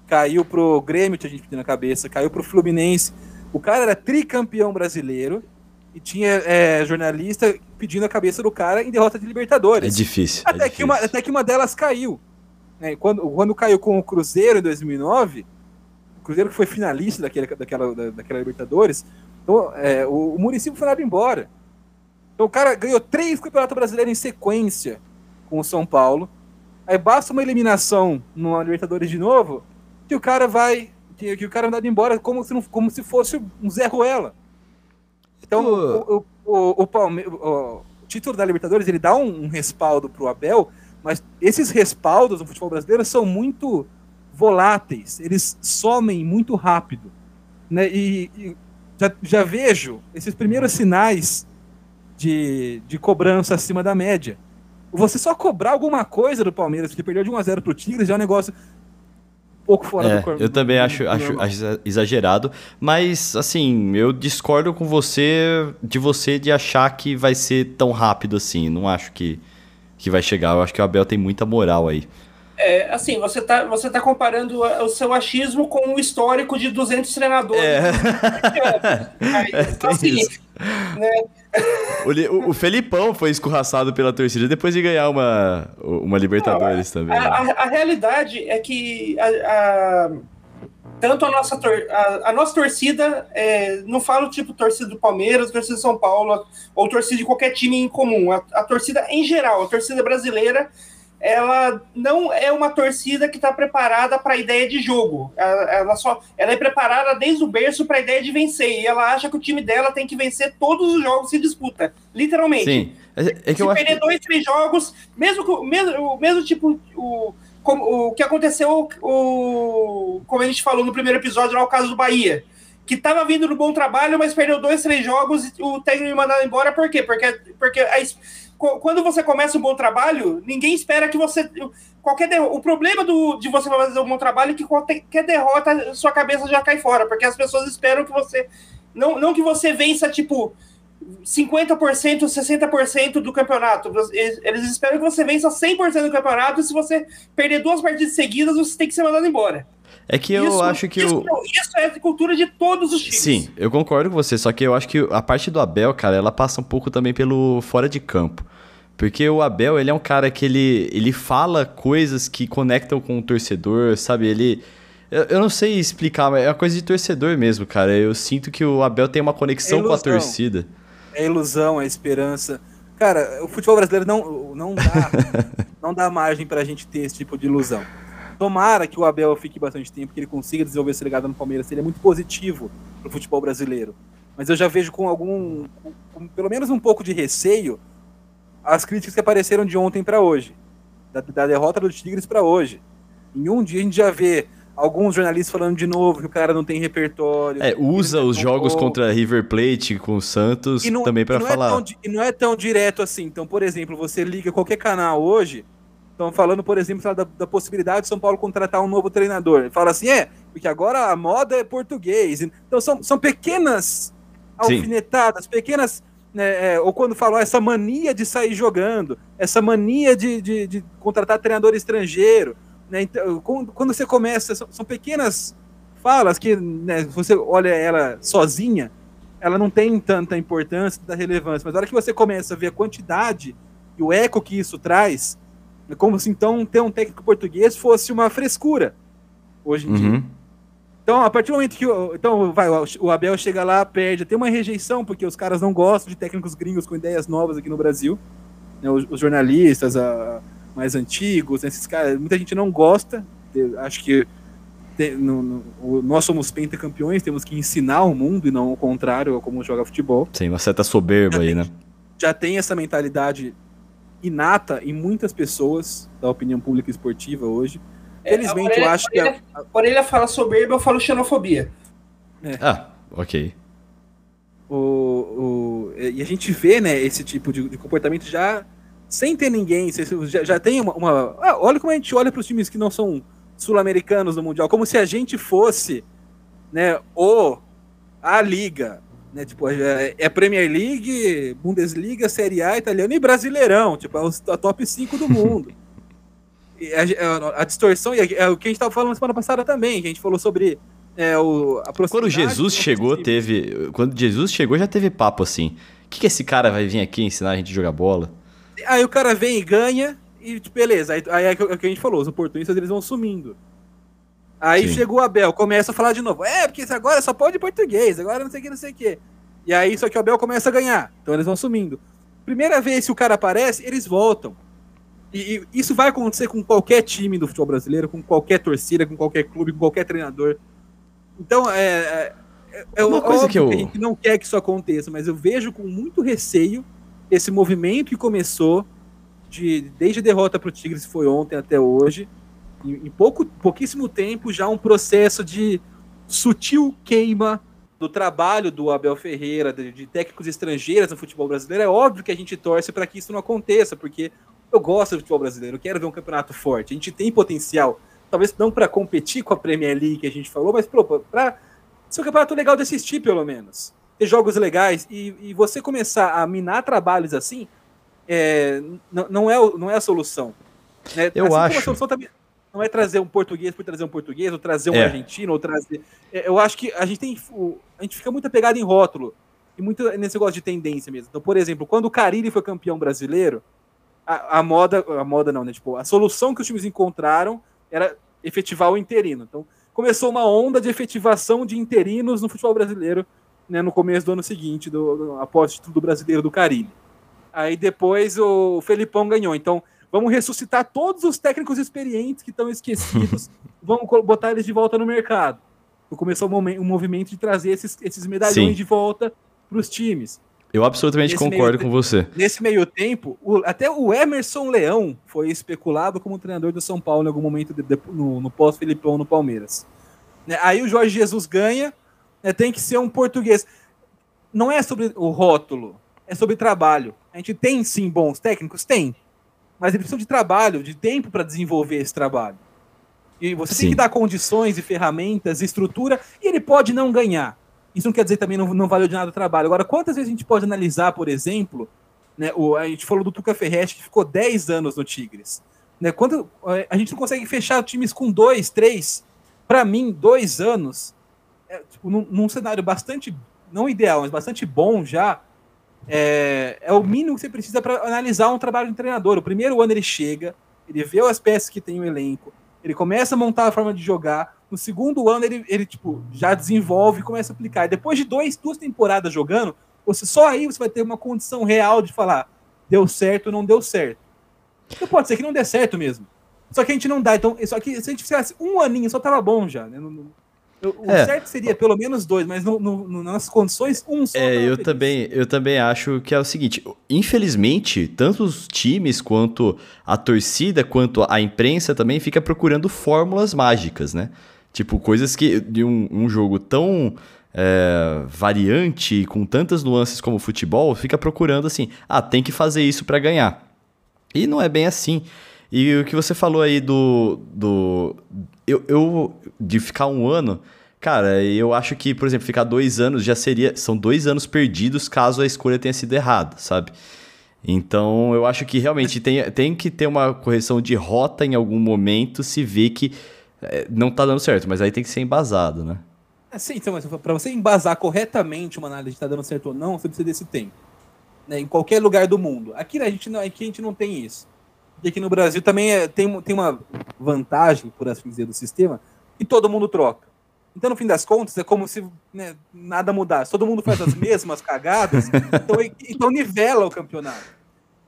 Caiu pro Grêmio, tinha gente pedindo a cabeça. Caiu pro Fluminense. O cara era tricampeão brasileiro e tinha é, jornalista pedindo a cabeça do cara em derrota de Libertadores. É difícil. Até, é difícil. Que, uma, até que uma delas caiu. É, quando, quando caiu com o Cruzeiro em 2009, o Cruzeiro que foi finalista daquela, daquela, daquela Libertadores, então, é, o, o Muricy foi mandado embora. Então o cara ganhou três campeonatos brasileiros em sequência com o São Paulo. Aí basta uma eliminação no Libertadores de novo, que o cara vai. Que, que o cara vai embora como se, não, como se fosse um Zé Ruela. Então, o, o, o, Palme o, título da Libertadores ele dá um, um respaldo para o Abel, mas esses respaldos no futebol brasileiro são muito voláteis, eles somem muito rápido. Né? E, e já, já, vejo esses primeiros sinais de, de cobrança acima da média você só cobrar alguma coisa do Palmeiras, que perdeu de 1x0 pro Tigres, já é um negócio. Pouco fora É, do corpo. eu também do- acho, do acho, acho exagerado, mas assim, eu discordo com você de você de achar que vai ser tão rápido assim. Não acho que, que vai chegar. Eu acho que o Abel tem muita moral aí. É, assim, você tá, você tá comparando a- o seu achismo com o histórico de 200 treinadores. É. Mas, É, tem assim, né, O, o- Felipão foi escorraçado pela torcida depois de ganhar uma, uma Libertadores também. a, né? a- a realidade é que a, a- tanto a nossa, tor- a, a nossa torcida, é, não falo tipo torcida do Palmeiras, torcida de São Paulo, ou torcida de qualquer time em comum, a, a torcida em geral, a torcida brasileira, ela não é uma torcida que está preparada para a ideia de jogo. Ela, ela só, ela é preparada desde o berço para a ideia de vencer. E ela acha que o time dela tem que vencer todos os jogos que disputa, literalmente. Sim. É, é que Se perder que... dois, três jogos, mesmo que mesmo, o mesmo tipo, o, como, o que aconteceu, o, como a gente falou no primeiro episódio, lá o caso do Bahia, que estava vindo no bom trabalho, mas perdeu dois, três jogos e o técnico mandou embora, por quê? Porque, porque a quando você começa um bom trabalho, ninguém espera que você. Qualquer derro- o problema do, de você fazer um bom trabalho é que qualquer derrota, sua cabeça já cai fora, porque as pessoas esperam que você. Não, não que você vença, tipo, 50%, 60% do campeonato. Eles, eles esperam que você vença 100% do campeonato e se você perder duas partidas seguidas, você tem que ser mandado embora. É que eu Isso- acho que isso, o... isso é a cultura de todos os times. Sim, eu concordo com você, só que eu acho que a parte do Abel, cara, ela passa um pouco também pelo fora de campo. Porque o Abel, ele é um cara que ele, ele fala coisas que conectam com o torcedor, sabe? Ele. Eu, eu não sei explicar, mas é uma coisa de torcedor mesmo, cara. Eu sinto que o Abel tem uma conexão É com a torcida. É ilusão, é esperança. Cara, o futebol brasileiro não, não dá não dá margem pra gente ter esse tipo de ilusão. Tomara que o Abel fique bastante tempo, que ele consiga desenvolver esse legado no Palmeiras. Seria muito positivo pro futebol brasileiro. Mas eu já vejo com algum, com, com pelo menos um pouco de receio, as críticas que apareceram de ontem pra hoje, da, da derrota do Tigres pra hoje. Em um dia a gente já vê alguns jornalistas falando de novo que o cara não tem repertório. É, usa os é jogos contra River Plate com o Santos E não- também e não falar. É tão, e não é tão direto assim. Então, por exemplo, você liga qualquer canal hoje, estão falando, por exemplo, da, da possibilidade de São Paulo contratar um novo treinador. Fala assim, é, porque agora a moda é português. Então, são, são pequenas Sim. alfinetadas, pequenas. né, é, ou quando falam essa mania de sair jogando, essa mania de, de, de contratar treinador estrangeiro. Né, então, quando, você começa, são, pequenas falas que, né, você olha ela sozinha, ela não tem tanta importância, tanta relevância, mas na hora que você começa a ver a quantidade e o eco que isso traz, é como se então ter um técnico português fosse uma frescura hoje em dia. Uhum. Então, a partir do momento que o, então, vai, o Abel chega lá, perde, tem uma rejeição, porque os caras não gostam de técnicos gringos com ideias novas aqui no Brasil. né, os, os jornalistas a- mais antigos, né, esses caras, muita gente não gosta. Acho que te- no- no- o- nós somos pentacampeões, temos que ensinar o mundo e não o contrário, como joga futebol. Sim, uma certa soberba aí, né? Já tem essa mentalidade inata em muitas pessoas da opinião pública esportiva hoje. É, Felizmente, orelha- eu acho que. a- A orelha fala soberba, eu falo xenofobia. Ah, ok. o, o- e a gente vê né, esse tipo de, de comportamento já sem ter ninguém. Já, já tem uma. uma- ah, olha como a gente olha para os times que não são sul-americanos no Mundial, como se a gente fosse né, o a liga. Né, tipo, é, é Premier League, Bundesliga, Série A, italiano e Brasileirão. Tipo, é a top 5 do mundo. A, a- a distorção, e é o que a gente estava falando semana passada também, que a gente falou sobre é, o, a Quando Jesus chegou, teve. Quando Jesus chegou, já teve papo assim. O que, que esse cara vai vir aqui ensinar a gente a jogar bola? Aí o cara vem e ganha, e tipo, beleza. Aí, aí é o que a gente falou, os oportunistas eles vão sumindo. Aí Sim. chegou o Abel, começa a falar de novo. É, porque agora só pode português, agora não sei o que, não sei o que. E aí só que o Abel começa a ganhar. Então eles vão sumindo. Primeira vez que o cara aparece, eles voltam. E, e isso vai acontecer com qualquer time do futebol brasileiro, com qualquer torcida, com qualquer clube, com qualquer treinador. Então, é, é, é Uma coisa que eu- a gente não quer que isso aconteça, mas eu vejo com muito receio esse movimento que começou de desde a derrota para o Tigres foi ontem até hoje, em, em pouco, pouquíssimo tempo já um processo de sutil queima do trabalho do Abel Ferreira, de, de técnicos estrangeiros no futebol brasileiro. É óbvio que a gente torce para que isso não aconteça, porque eu gosto do futebol brasileiro, eu quero ver um campeonato forte. A gente tem potencial talvez não para competir com a Premier League que a gente falou, mas para ser um campeonato legal de assistir, pelo menos. Ter jogos legais e, e você começar a minar trabalhos assim, é, não, é, não é a solução. Né? Eu assim acho. A solução também não é trazer um português por trazer um português, ou trazer um é. argentino, ou trazer. É, eu acho que a gente tem. A gente fica muito apegado em rótulo. E muito nesse negócio de tendência mesmo. Então, por exemplo, quando o Carilli foi campeão brasileiro, a, a, moda. A moda não, né? Tipo, a solução que os times encontraram era efetivar o interino. Então, começou uma onda de efetivação de interinos no futebol brasileiro né, no começo do ano seguinte, do, do, após o título do brasileiro do Carilli. Aí depois o Felipão ganhou. Então, vamos ressuscitar todos os técnicos experientes que estão esquecidos, vamos botar eles de volta no mercado. Então, começou um, movimento de trazer esses, esses medalhões Sim. de volta para os times. Eu absolutamente nesse concordo com você. Nesse meio tempo, o, até o Emerson Leão foi especulado como treinador do São Paulo em algum momento de, de, no, no pós-Filipão no Palmeiras. Né, aí o Jorge Jesus ganha, né, tem que ser um português. Não é sobre o rótulo, é sobre trabalho. A gente tem sim bons técnicos? Tem. Mas eles precisam de trabalho, de tempo para desenvolver esse trabalho. E você sim. tem que dar condições e ferramentas, estrutura, e ele pode não ganhar. Isso não quer dizer também não, não valeu de nada o trabalho. Agora, quantas vezes a gente pode analisar, por exemplo, né, o, a gente falou do Tuca Ferretti, que ficou 10 anos no Tigres. Né, quanto, a gente não consegue fechar times com dois, três. Para mim, dois anos, é, tipo, num, num, cenário bastante, não ideal, mas bastante bom já, é, é o mínimo que você precisa para analisar um trabalho de treinador. O primeiro ano ele chega, ele vê as peças que tem o elenco, ele começa a montar a forma de jogar, no segundo ano, ele, ele tipo, já desenvolve e começa a aplicar. E depois de dois, duas temporadas jogando, você só aí você vai ter uma condição real de falar deu certo ou não deu certo. Então pode ser que não dê certo mesmo. Só que a gente não dá. Então, só que se a gente fizesse um aninho, só tava bom já. Né? O é. certo seria pelo menos dois, mas no, no, nas condições, um só. É, eu também, eu também acho que é o seguinte: infelizmente, tanto os times quanto a torcida, quanto a imprensa também fica procurando fórmulas mágicas, né? Tipo, coisas que de um, um jogo tão é, variante, com tantas nuances como o futebol, fica procurando assim, ah, tem que fazer isso para ganhar. E não é bem assim. E o que você falou aí do. do eu, eu de ficar um ano. Cara, eu acho que, por exemplo, ficar dois anos já seria. São dois anos perdidos caso a escolha tenha sido errada, sabe? Então, eu acho que realmente tem, tem que ter uma correção de rota em algum momento se vê que é, não tá dando certo, mas aí tem que ser embasado, né? É, sim, então, para você embasar corretamente uma análise de tá dando certo ou não, você precisa desse tempo. Né, em qualquer lugar do mundo. Aqui a gente não, aqui a gente não tem isso. E aqui no Brasil também é, tem, tem uma vantagem, por assim dizer, do sistema, que todo mundo troca. Então, no fim das contas, é como se né, nada mudasse. Todo mundo faz as mesmas cagadas, então, então nivela o campeonato.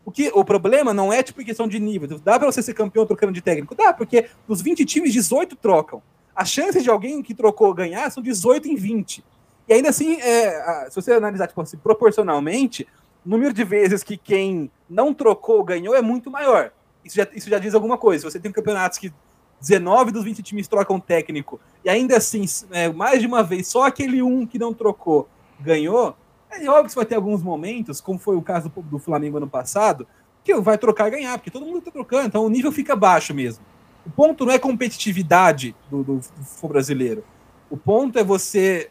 O, que, o problema não é tipo questão de nível. Dá para você ser campeão trocando de técnico? Dá, porque dos 20 times, 18 trocam. As chances de alguém que trocou ganhar são 18 em 20. E ainda assim, é, se você analisar tipo assim, proporcionalmente, o número de vezes que quem não trocou ganhou é muito maior. Isso já, isso já diz alguma coisa. Você tem campeonatos que 19 dos 20 times trocam técnico, e ainda assim, é, mais de uma vez, só aquele um que não trocou ganhou, é óbvio que você vai ter alguns momentos, como foi o caso do Flamengo ano passado, que vai trocar e ganhar, porque todo mundo está trocando, então o nível fica baixo mesmo. O ponto não é competitividade do, do futebol brasileiro. O ponto é você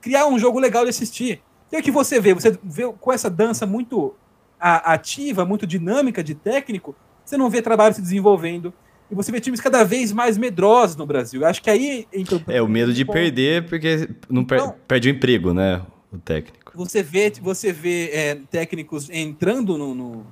criar um jogo legal de assistir. E o que você vê, você vê com essa dança muito ativa, muito dinâmica de técnico, você não vê trabalho se desenvolvendo. E você vê times cada vez mais medrosos no Brasil. Eu acho que aí. É, o medo de perder porque não per então, perde o emprego, né? O técnico você vê, você vê é, técnicos entrando no, no,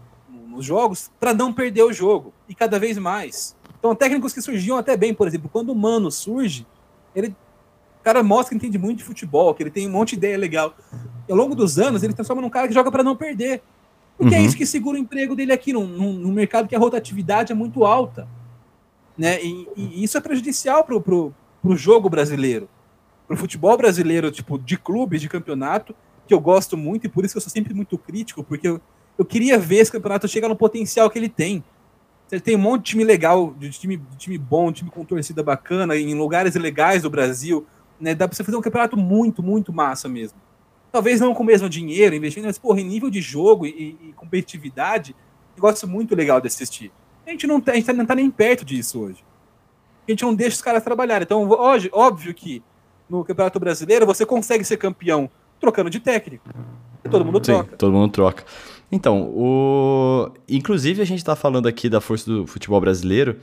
nos jogos para não perder o jogo, e cada vez mais. Então, técnicos que surgiam até bem, por exemplo, quando o Mano surge, ele, o cara mostra que entende muito de futebol, que ele tem um monte de ideia legal. E ao longo dos anos, ele transforma num cara que joga para não perder. Porque é uhum. é isso que segura o emprego dele aqui, num, num, mercado que a rotatividade é muito alta. Né? E, e isso é prejudicial para o jogo brasileiro. Para o futebol brasileiro, tipo, de clubes, de campeonato, que eu gosto muito e por isso que eu sou sempre muito crítico, porque eu, eu queria ver esse campeonato chegar no potencial que ele tem. Ele tem um monte de time legal, de time, de time bom, de time com torcida bacana, em lugares legais do Brasil. Né? Dá pra você fazer um campeonato muito, muito massa mesmo. Talvez não com o mesmo dinheiro, investindo, mas, porra, em nível de jogo e, e competitividade, negócio muito legal de assistir. A gente não tá, a gente não tá nem perto disso hoje. a gente não deixa os caras trabalharem. Então, hoje, óbvio que no Campeonato Brasileiro você consegue ser campeão trocando de técnico. E todo mundo Sim, troca. todo mundo troca. Então, o... inclusive a gente está falando aqui da força do futebol brasileiro,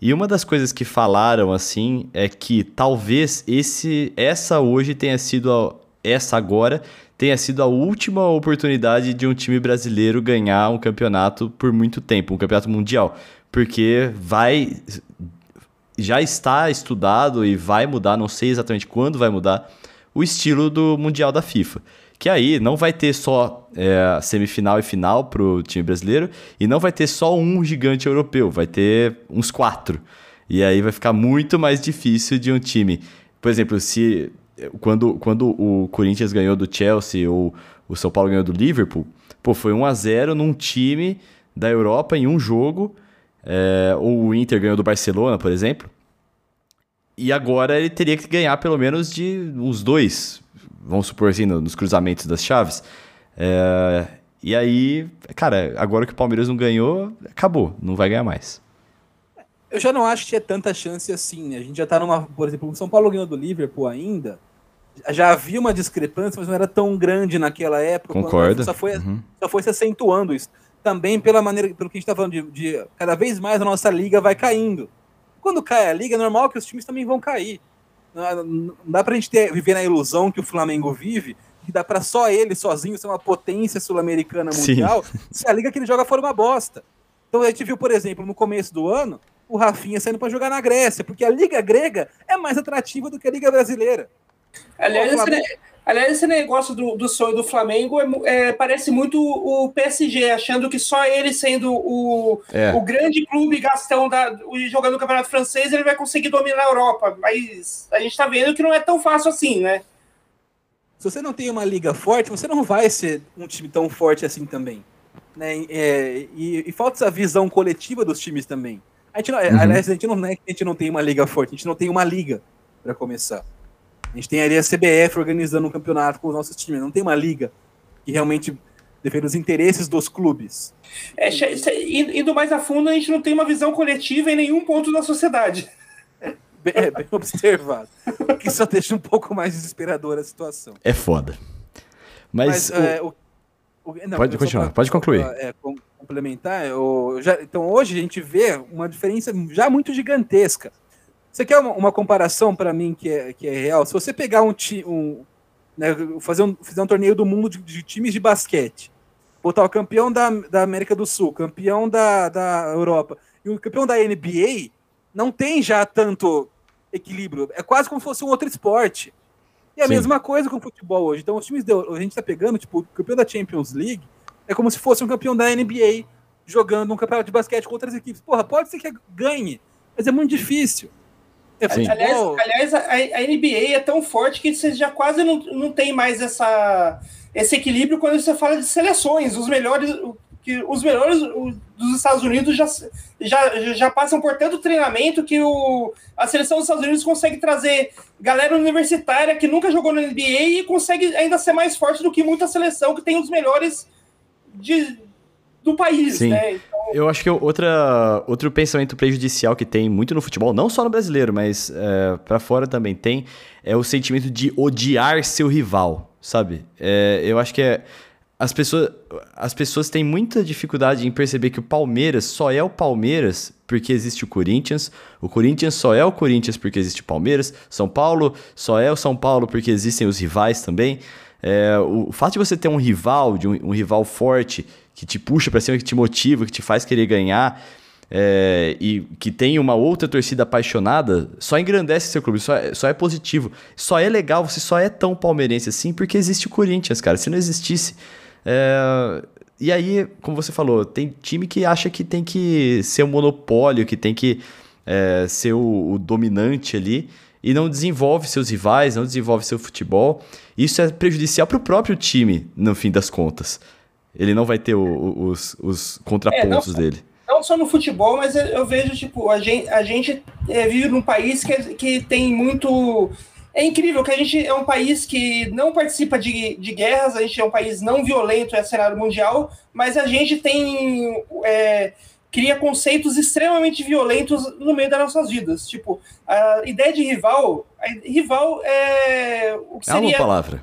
e uma das coisas que falaram assim é que talvez esse essa hoje tenha sido a... essa agora tenha sido a última oportunidade de um time brasileiro ganhar um campeonato por muito tempo, um campeonato mundial, porque vai já está estudado e vai mudar, não sei exatamente quando vai mudar, o estilo do Mundial da FIFA. Que aí não vai ter só é, semifinal e final para o time brasileiro e não vai ter só um gigante europeu, vai ter uns quatro. E aí vai ficar muito mais difícil de um time. Por exemplo, se quando, quando o Corinthians ganhou do Chelsea ou o São Paulo ganhou do Liverpool, pô, foi 1 a 0 num time da Europa em um jogo é, ou o Inter ganhou do Barcelona, por exemplo. E agora ele teria que ganhar pelo menos de uns dois, vamos supor assim, nos cruzamentos das chaves. É, e aí, cara, agora que o Palmeiras não ganhou, acabou, não vai ganhar mais. Eu já não acho que é tanta chance assim, né? A gente já tá numa. Por exemplo, o São Paulo ganhou do Liverpool ainda. Já havia uma discrepância, mas não era tão grande naquela época. Concordo. Só foi, uhum. só foi se acentuando isso também pela maneira, pelo que a gente está falando de, de, cada vez mais a nossa liga vai caindo. Quando cai a liga, é normal que os times também vão cair. Não, não dá para a gente ter, viver na ilusão que o Flamengo vive, que dá para só ele sozinho ser uma potência sul-americana mundial, Sim. se a liga que ele joga for uma bosta. Então a gente viu, por exemplo, no começo do ano, o Rafinha saindo para jogar na Grécia, porque a liga grega é mais atrativa do que a liga brasileira. Aliás, Flamengo... Aliás, esse negócio do, do sonho do Flamengo é, é, parece muito o PSG, achando que só ele sendo o, é. o grande clube gastão da, jogando no Campeonato Francês, ele vai conseguir dominar a Europa. Mas a gente está vendo que não é tão fácil assim, né? Se você não tem uma liga forte, você não vai ser um time tão forte assim também. Né? É, e, e, falta essa visão coletiva dos times também. A gente não, uhum. Aliás, a gente não, é que a gente não tem uma liga forte, a gente não tem uma liga para começar. A gente tem ali a CBF organizando um campeonato com os nossos times, não tem uma liga que realmente defenda os interesses dos clubes. É, indo mais a fundo, a gente não tem uma visão coletiva em nenhum ponto da sociedade. Bem, é, bem observado. que só deixa um pouco mais desesperadora a situação. É foda. Mas. Mas o... É, o, não, pode continuar, pra, pode concluir. É, complementar, eu, já, então hoje a gente vê uma diferença já muito gigantesca você quer uma, uma comparação para mim que é, que é real? Se você pegar um time, um, né, fazer um, fazer um torneio do mundo de, de, times de basquete, botar o campeão da, da América do Sul, campeão da, da Europa e o campeão da NBA, não tem já tanto equilíbrio. É quase como se fosse um outro esporte. E a Sim. mesma coisa com o futebol hoje. Então, os times de, a gente está pegando, tipo, o campeão da Champions League é como se fosse um campeão da NBA jogando um campeonato de basquete com outras equipes. Porra, pode ser que ganhe, mas é muito difícil. É, aliás, aliás a, a, NBA é tão forte que você já quase não, não tem mais essa, esse equilíbrio quando você fala de seleções. Os melhores, que os melhores dos Estados Unidos já, já, já passam por tanto treinamento que o, a seleção dos Estados Unidos consegue trazer galera universitária que nunca jogou na NBA e consegue ainda ser mais forte do que muita seleção que tem os melhores de, do país, Sim. né? Então... Eu acho que outra, outro pensamento prejudicial que tem muito no futebol, não só no brasileiro, mas é, para fora também tem, é o sentimento de odiar seu rival, sabe? É, eu acho que é, as, pessoas, as pessoas têm muita dificuldade em perceber que o Palmeiras só é o Palmeiras porque existe o Corinthians, o Corinthians só é o Corinthians porque existe o Palmeiras, São Paulo só é o São Paulo porque existem os rivais também. É, o, o fato de você ter um rival, de um, um rival forte que te puxa para cima, que te motiva, que te faz querer ganhar. É, e que tem uma outra torcida apaixonada, só engrandece seu clube, só é, só é positivo. Só é legal, você só é tão palmeirense assim porque existe o Corinthians, cara. Se não existisse. É, e aí, como você falou, tem time que acha que tem que ser um monopólio, que tem que é, ser o, o dominante ali e não desenvolve seus rivais, não desenvolve seu futebol. Isso é prejudicial para o próprio time, no fim das contas. Ele não vai ter o, os, os contrapontos é, não, dele. Não só no futebol, mas eu vejo, tipo, a gente, a gente é, vive num país que, que tem muito. É incrível que a gente é um país que não participa de, de guerras, a gente é um país não violento, é cenário mundial, mas a gente tem. É, cria conceitos extremamente violentos no meio das nossas vidas. Tipo, a ideia de rival, rival é o que seria... É uma palavra.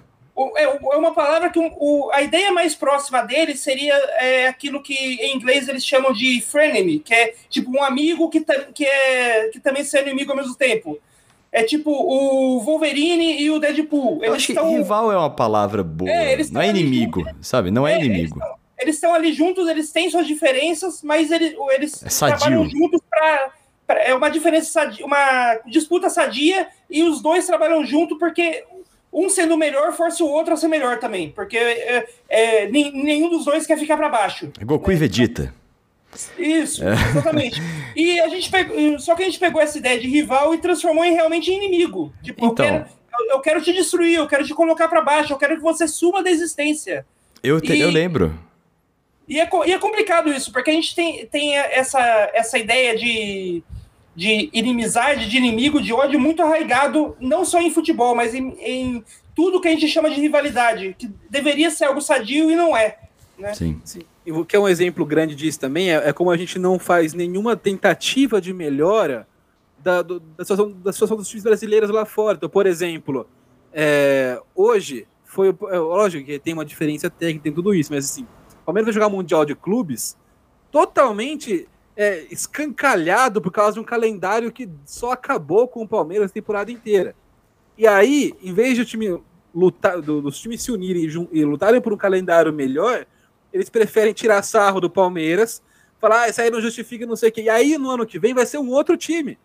É, é uma palavra que o, a ideia mais próxima dele seria é, aquilo que em inglês eles chamam de frenemy, que é tipo um amigo que, que, é, que também é inimigo ao mesmo tempo. É tipo o Wolverine e o Deadpool. Eles Eu acho que rival é uma palavra boa. É, não é inimigo, sabe? Não é, é inimigo. Eles estão ali juntos, eles têm suas diferenças, mas eles, eles é trabalham juntos para é uma diferença sadia, uma disputa sadia e os dois trabalham junto porque um sendo melhor força o outro a ser melhor também, porque é, é, nenhum dos dois quer ficar para baixo. É Goku e Vegeta. Isso, é. exatamente. E a gente pegou, só que a gente pegou essa ideia de rival e transformou em realmente em inimigo. Tipo, então, eu, quero, eu, quero te destruir, eu quero te colocar para baixo, eu quero que você suma da existência. Eu, te, e, eu lembro. E é, e é complicado isso, porque a gente tem, tem essa, essa ideia de de inimizade, de inimigo, de ódio muito arraigado, não só em futebol, mas em, em tudo que a gente chama de rivalidade, que deveria ser algo sadio e não é. Né? Sim. Sim. E o que é um exemplo grande disso também é, é como a gente não faz nenhuma tentativa de melhora da, do, da, situação, da situação dos times brasileiros lá fora. Então, por exemplo, é, hoje foi. É, lógico que tem uma diferença técnica, tem tudo isso, mas assim, o Palmeiras vai jogar Mundial de Clubes totalmente é, escancalhado por causa de um calendário que só acabou com o Palmeiras a temporada inteira. E aí, em vez de o time lutar, do, dos times se unirem e, e, lutarem por um calendário melhor, eles preferem tirar sarro do Palmeiras, falar, ah, isso aí não justifica, não sei o quê. E aí, no ano que vem, vai ser um outro time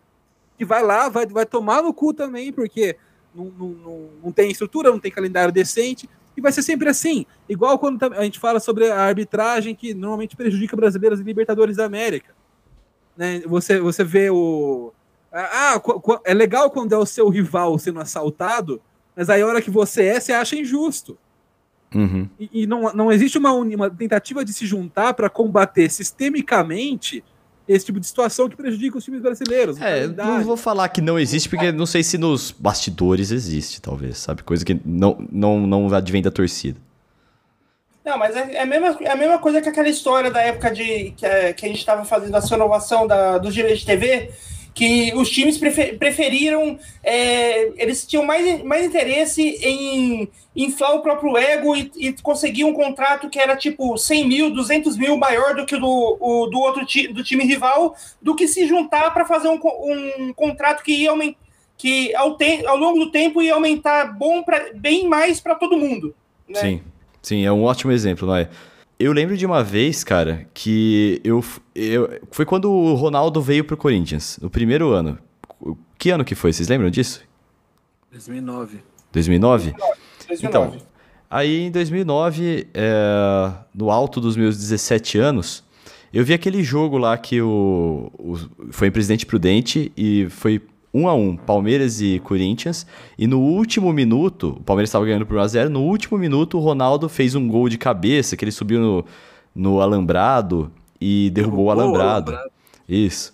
que vai lá, vai, vai tomar no cu também, porque não, não, não, não tem estrutura, não tem calendário decente, e vai ser sempre assim. Igual quando a gente fala sobre a arbitragem que normalmente prejudica brasileiros e Libertadores da América né? Você, você vê o. Ah, é legal quando é o seu rival sendo assaltado, mas aí a hora que você é, você acha injusto. Uhum. E, e, não, não existe uma, uma tentativa de se juntar para combater sistemicamente esse tipo de situação que prejudica os times brasileiros. É, não vou falar que não existe, porque não sei se nos bastidores existe, talvez, sabe? Coisa que não, não, não advém da torcida. Não, mas é, é, a mesma, é a mesma coisa que aquela história da época de que, é, que a gente estava fazendo a renovação da, do direito de TV, que os times prefer, preferiram, é, eles tinham mais, mais interesse em inflar o próprio ego e, e, conseguir um contrato que era tipo 100 mil, 200 mil maior do que do, o, do outro ti, do time rival, do que se juntar para fazer um, um contrato que ia aumentar, que ao, te, ao longo do tempo ia aumentar bom pra, bem mais para todo mundo. Né? Sim. Sim, é um ótimo exemplo, não é? Eu lembro de uma vez, cara, que eu, eu. Foi quando o Ronaldo veio pro Corinthians, no primeiro ano. Que ano que foi? Vocês lembram disso? 2009. 2009? 2009. Então, aí em 2009, é, no alto dos meus 17 anos, eu vi aquele jogo lá que o, o foi em Presidente Prudente e foi um a um, Palmeiras e Corinthians. E no último minuto, o Palmeiras estava ganhando por 1x0. No último minuto, o Ronaldo fez um gol de cabeça, que ele subiu no, no alambrado e derrubou, derrubou o alambrado. alambrado. Isso.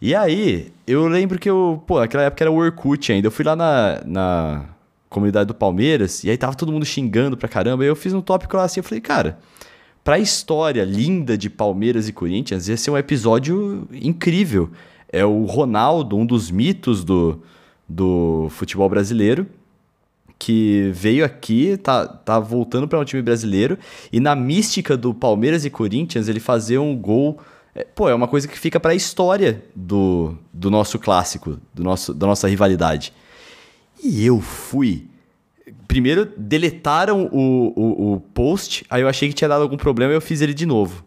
E aí, eu lembro que eu, pô, naquela época era o Orkut ainda. Eu fui lá na, na comunidade do Palmeiras e aí tava todo mundo xingando pra caramba. E eu fiz um tópico lá assim, eu falei, cara, pra história linda de Palmeiras e Corinthians, ia ser um episódio incrível é o Ronaldo, um dos mitos do, do futebol brasileiro, que veio aqui, tá, tá voltando para um time brasileiro, e na mística do Palmeiras e Corinthians, ele fazer um gol. É, pô, é uma coisa que fica para a história do, do nosso clássico, do nosso, da nossa rivalidade. E eu fui. Primeiro, deletaram o, o, o post, aí eu achei que tinha dado algum problema e eu fiz ele de novo.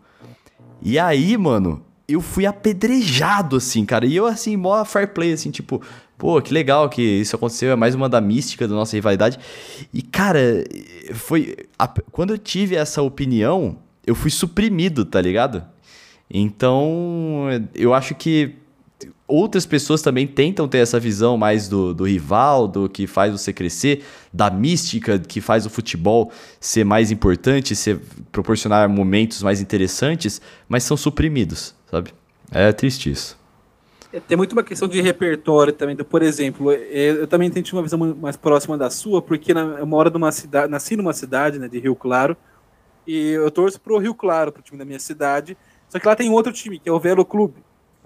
E aí, mano, eu fui apedrejado, assim, cara. E eu, assim, mó fair play, assim, tipo, pô, que legal que isso aconteceu. É mais uma da mística da nossa rivalidade. E, cara, foi. A, quando eu tive essa opinião, eu fui suprimido, tá ligado? Então, eu acho que outras pessoas também tentam ter essa visão mais do, do rival, do que faz você crescer, da mística que faz o futebol ser mais importante, ser, proporcionar momentos mais interessantes, mas são suprimidos sabe? É triste isso. É, tem muito uma questão de repertório também. Por exemplo, é, eu também tenho uma visão mais próxima da sua, porque eu moro numa cidade, nasci numa cidade né, de Rio Claro, e eu torço pro Rio Claro, pro time da minha cidade. Só que lá tem outro time, que é o Velo Clube.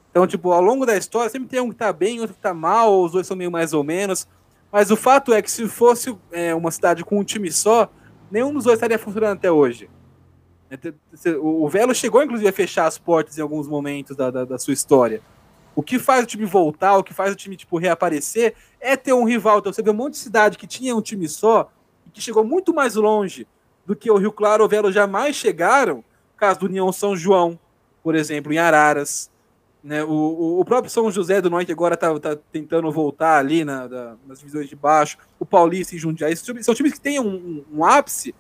Então, tipo, ao longo da história, sempre tem um que tá bem, outro que tá mal, os dois são meio mais ou menos. Mas o fato é que se fosse é, uma cidade com um time só, nenhum dos dois estaria funcionando até hoje. O Velo chegou, inclusive, a fechar as portas em alguns momentos da, da, da, sua história. O que faz o time voltar, o que faz o time tipo, reaparecer, é ter um rival. Então você vê um monte de cidade que tinha um time só e que chegou muito mais longe do que o Rio Claro ou o Velo jamais chegaram. Caso do União São João, por exemplo, em Araras. Né? O, o, próprio São José do Norte agora está tá tentando voltar ali na, da, nas divisões de baixo. O Paulista e Jundiaí. São times que têm um, um, ápice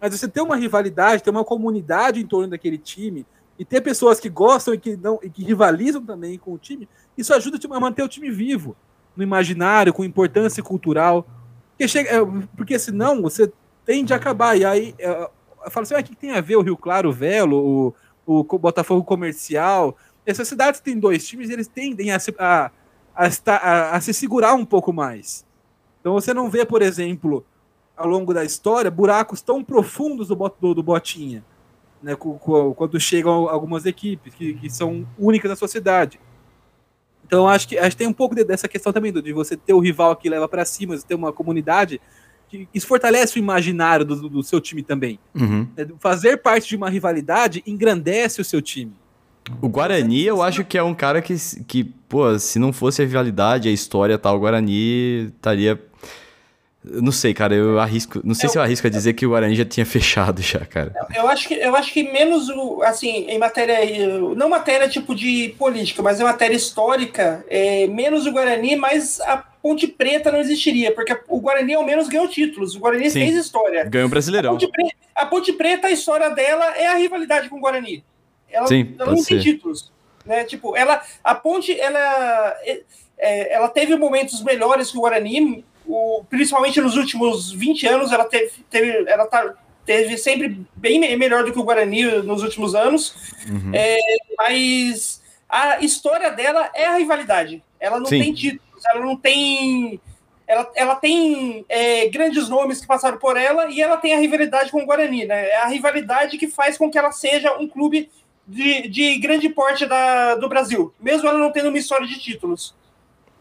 mas você ter uma rivalidade, ter uma comunidade em torno daquele time e ter pessoas que gostam e que não e que rivalizam também com o time, isso ajuda a manter o time vivo no imaginário, com importância cultural. Porque, chega, é, porque senão você tende a acabar. E aí é, eu falo assim: ah, o que tem a ver o Rio Claro, o Velo, o, o Botafogo Comercial? Essas cidades têm dois times, eles tendem a se, a, a, a, a se segurar um pouco mais. Então você não vê, por exemplo, ao longo da história buracos tão profundos do, do, do Botinha, né, quando chegam algumas equipes que, que são únicas na sociedade. Então acho que, acho que tem um pouco de, dessa questão também de você ter o rival que leva para cima, você ter uma comunidade que isso fortalece o imaginário do, do seu time também. Uhum. É, fazer parte de uma rivalidade engrandece o seu time. O Guarani, eu acho que é um cara que, que, pô, se não fosse a rivalidade, a história tal, o Guarani estaria não sei, cara, eu arrisco. Não sei eu, se eu arrisco a dizer que o Guarani já tinha fechado já, cara. Eu acho que, eu acho que menos o. Assim, em matéria. Não matéria tipo de política, mas em matéria histórica, é, menos o Guarani, mas a Ponte Preta não existiria, porque o Guarani ao menos ganhou títulos. O Guarani Sim, fez história. Ganhou brasileirão. A Ponte, Preta, a Ponte, Preta, a história dela é a rivalidade com o Guarani. Ela, Sim, ela não ser. tem títulos. Né? Tipo, ela. A Ponte, ela. É, ela teve momentos melhores que o Guarani, o, principalmente nos últimos 20 anos, ela teve, teve ela tá, teve sempre bem melhor do que o Guarani nos últimos anos. Uhum. É, mas a história dela é a rivalidade. Ela não Sim. tem títulos, ela não tem. Ela, ela tem é, grandes nomes que passaram por ela e ela tem a rivalidade com o Guarani. Né? É a rivalidade que faz com que ela seja um clube de, de grande porte da, do Brasil, mesmo ela não tendo uma história de títulos.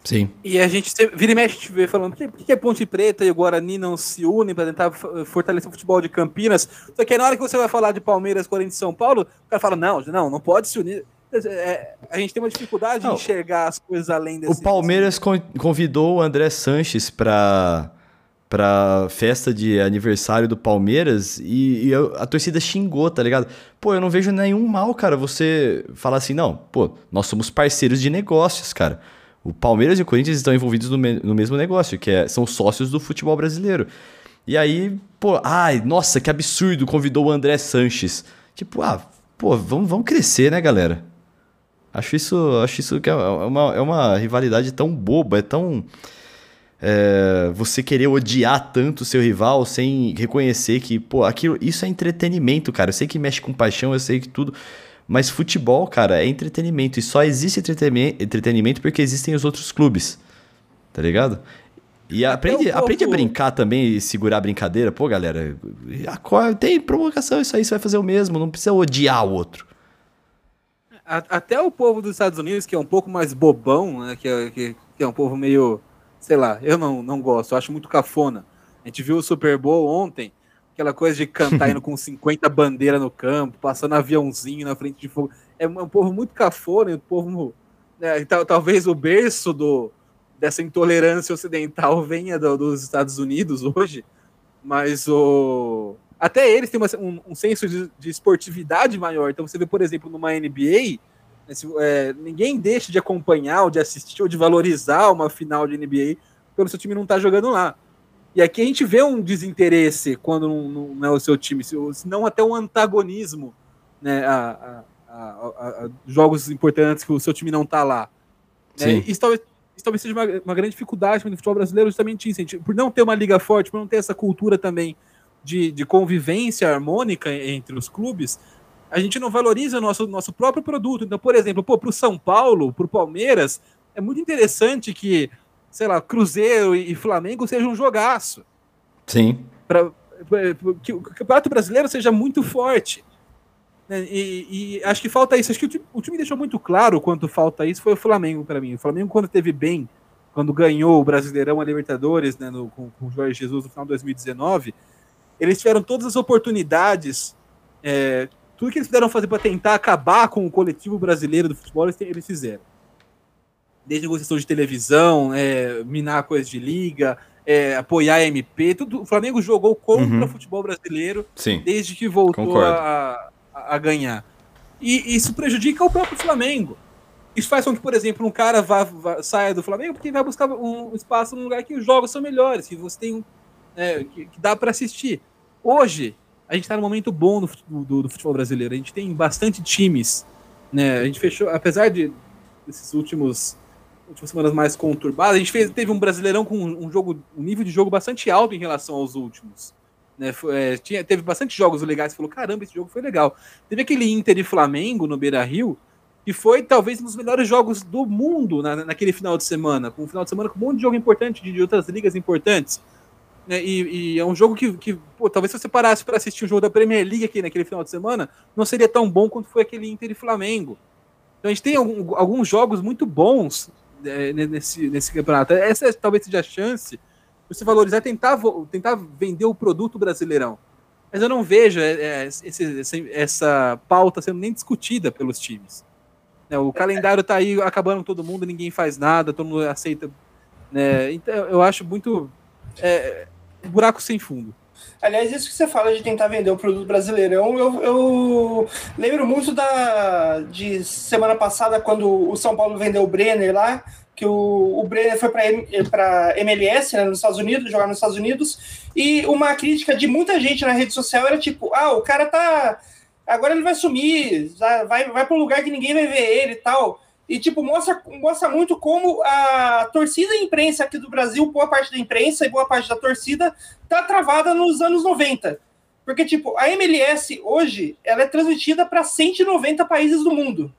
Sim. E a gente vira e mexe, a gente vê falando por que, que Ponte Preta e o Guarani não se unem para tentar fortalecer o futebol de Campinas. Só que na hora que você vai falar de Palmeiras, Corinthians e São Paulo, o cara fala: não, não, não pode se unir. É, a gente tem uma dificuldade não, de enxergar as coisas além desse. O Palmeiras convidou o André Sanches para pra festa de aniversário do Palmeiras e, e a torcida xingou, tá ligado? Pô, eu não vejo nenhum mal, cara, você falar assim, não, pô, nós somos parceiros de negócios, cara. O Palmeiras e o Corinthians estão envolvidos no, me no mesmo negócio, que é, são sócios do futebol brasileiro. E aí, pô, ai, nossa, que absurdo, convidou o André Sanches. Tipo, ah, pô, vamos, vamos crescer, né, galera? Acho isso, acho isso que é uma, é uma rivalidade tão boba, é tão. É, você querer odiar tanto o seu rival sem reconhecer que, pô, aquilo, isso é entretenimento, cara. Eu sei que mexe com paixão, eu sei que tudo. Mas futebol, cara, é entretenimento. E só existe entretenimento porque existem os outros clubes. Tá ligado? E aprende, aprende a brincar também e segurar a brincadeira. Pô, galera, tem provocação, isso aí você vai fazer o mesmo, não precisa odiar o outro. Até o povo dos Estados Unidos, que é um pouco mais bobão, né, que, é, que, que é um povo meio, sei lá, eu não, não gosto, eu acho muito cafona. A gente viu o Super Bowl ontem, Aquela coisa de cantar indo com 50 bandeiras no campo, passando aviãozinho na frente de fogo. É um povo muito cafona, um povo. Né, talvez o berço do, dessa intolerância ocidental venha do, dos Estados Unidos hoje, mas o. Até eles têm uma, um, um, senso de, de, esportividade maior. Então você vê, por exemplo, numa NBA, é, ninguém deixa de acompanhar, ou de assistir, ou de valorizar uma final de NBA pelo seu time não estar tá jogando lá. E aqui a gente vê um desinteresse quando não, não é o seu time, se não até um antagonismo, né, a, a, a, a, jogos importantes que o seu time não está lá. Né? Isso, talvez, isso talvez seja uma, uma grande dificuldade no futebol brasileiro, justamente isso, gente, por não ter uma liga forte, por não ter essa cultura também de, de convivência harmônica entre os clubes, a gente não valoriza o nosso, nosso próprio produto. Então, por exemplo, para o São Paulo, para o Palmeiras, é muito interessante que sei lá, Cruzeiro e Flamengo seja um jogaço. Sim. Para que o Campeonato Brasileiro seja muito forte. Né, e, e, acho que falta isso. Acho que o time, o time, deixou muito claro quanto falta isso foi o Flamengo para mim. O Flamengo, quando teve bem, quando ganhou o Brasileirão, a Libertadores, né, no, com, com o Jorge Jesus no final de 2019, eles tiveram todas as oportunidades, é, tudo que eles puderam fazer para tentar acabar com o coletivo brasileiro do futebol, eles, eles fizeram. Desde negociação de televisão, é, minar coisas de liga, é, apoiar a MP, tudo. O Flamengo jogou contra uhum. o futebol brasileiro Sim. desde que voltou a, a, ganhar. E isso prejudica o próprio Flamengo. Isso faz com que, por exemplo, um cara vá, vá, saia do Flamengo porque vai buscar um espaço num lugar que os jogos são melhores, que você tem é, que, que, dá para assistir. Hoje, a gente está num momento bom do, do, do, futebol brasileiro. A gente tem bastante times. Né? A gente fechou, apesar de esses últimos últimas semanas mais conturbadas, a gente fez, teve um brasileirão com um jogo, um nível de jogo bastante alto em relação aos últimos. Né? Foi, é, tinha, teve bastante jogos legais. Falou, caramba, esse jogo foi legal. Teve aquele Inter e Flamengo no Beira Rio, que foi talvez um dos melhores jogos do mundo na, naquele final de semana. Com um final de semana com um monte de jogo importante de, de outras ligas importantes. Né, e, e, é um jogo que, que pô, talvez se você parasse para assistir o jogo da Premier League aqui naquele final de semana, não seria tão bom quanto foi aquele Inter e Flamengo. Então a gente tem algum, alguns jogos muito bons é, nesse, nesse campeonato. Essa é, talvez seja a chance de você valorizar tentar, tentar vender o produto brasileirão. Mas eu não vejo é, é esse, essa, pauta sendo nem discutida pelos times. Né, o calendário está aí acabando todo mundo, ninguém faz nada, todo mundo aceita. Né? Então eu acho muito. É, buraco sem fundo. Aliás, isso que você fala de tentar vender o produto brasileirão, eu, eu lembro muito da de semana passada, quando o São Paulo vendeu o Brenner lá, que o, o Brenner foi para MLS, né, nos Estados Unidos, jogar nos Estados Unidos, e uma crítica de muita gente na rede social era tipo, ah, o cara tá. Agora ele vai sumir, vai, vai para um lugar que ninguém vai ver ele e tal. E, tipo, mostra, mostra muito como a torcida e imprensa aqui do Brasil, boa parte da imprensa e boa parte da torcida, tá travada nos anos 90. Porque, tipo, a MLS hoje, ela é transmitida para 190 países do mundo.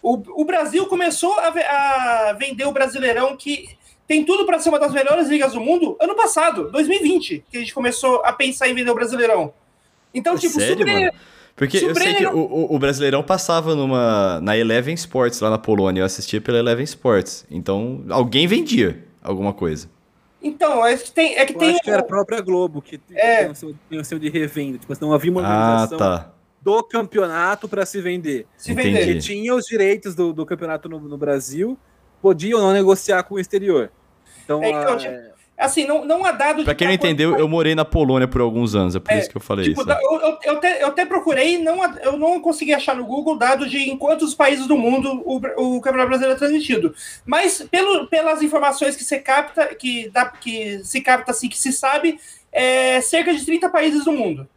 O, o Brasil começou a, a vender o Brasileirão, que tem tudo para ser uma das melhores ligas do mundo, ano passado, 2020, que a gente começou a pensar em vender o Brasileirão. Então, é tipo, sério, super, mano? Porque eu sei que o, o, Brasileirão passava numa na Eleven Sports lá na Polônia. Eu assistia pela Eleven Sports. Então, alguém vendia alguma coisa. Então, é que tem. É que eu tem acho que era a própria Globo que é. tem o seu de revenda. Tipo, não havia uma ah, organização ah, tá. do campeonato para se vender. Se vender. Que tinha os direitos do, do campeonato no, no, Brasil, podiam não negociar com o exterior. Então, é, então a, Assim, não, não há dado Pra quem não entendeu, eu morei na Polônia por alguns anos, é por é, isso que eu falei tipo, isso. Eu, eu, eu, até, eu até procurei, não, eu não consegui achar no Google dados de em quantos países do mundo o, o Campeonato Brasileiro é transmitido. Mas pelo, pelas informações que você capta, que, dá, que se capta assim, que se sabe, é cerca de 30 países do mundo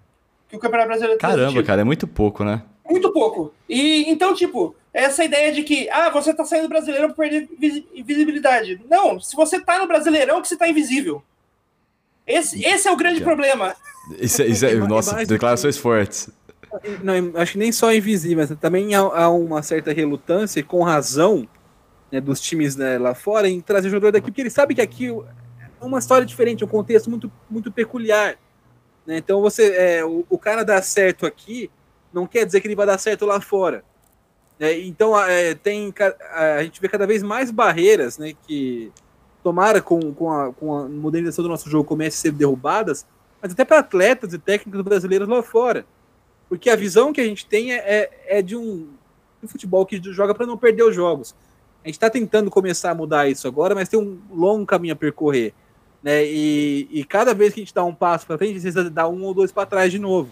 que o Campeonato Brasileiro é transmitido. Caramba, cara, é muito pouco, né? Muito pouco. E então, tipo, essa ideia de que, ah, você tá saindo do Brasileirão por perder visibilidade. Não, se você tá no Brasileirão, que você tá invisível. Esse, esse é o grande problema. Isso, é, isso é, nossa, declarações fortes. Não, acho que nem só invisível, mas também há, há uma certa relutância, com razão, né, dos times né, lá fora, em trazer o jogador daqui, porque ele sabe que aqui é uma história diferente, um contexto muito, muito peculiar. Né? Então você, é, o, o cara dá certo aqui, não quer dizer que ele vai dar certo lá fora. É, então é, tem a gente vê cada vez mais barreiras, né, que tomara com, com, a, com a modernização do nosso jogo comece a ser derrubadas, mas até para atletas e técnicos brasileiros lá fora. Porque a visão que a gente tem é, é, é de um, um futebol que joga para não perder os jogos. A gente está tentando começar a mudar isso agora, mas tem um longo caminho a percorrer. Né? E, e cada vez que a gente dá um passo para frente, precisa dar um ou dois para trás de novo.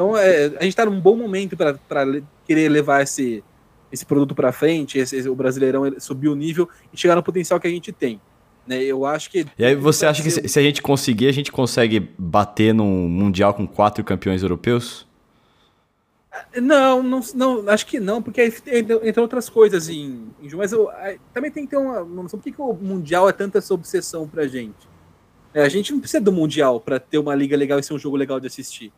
Então, é, a gente está num bom momento para querer levar esse, esse produto para frente, esse, esse, o Brasileirão subir o nível e chegar no potencial que a gente tem. Né? Eu acho que. E aí você acha que se, se a gente conseguir, a gente consegue bater num Mundial com quatro campeões europeus? Não, não, não, acho que não, porque entre outras coisas em, em mas eu, também tem que ter uma, noção por que, que o Mundial é tanta essa obsessão pra gente. É, a gente não precisa do Mundial para ter uma liga legal e ser um jogo legal de assistir.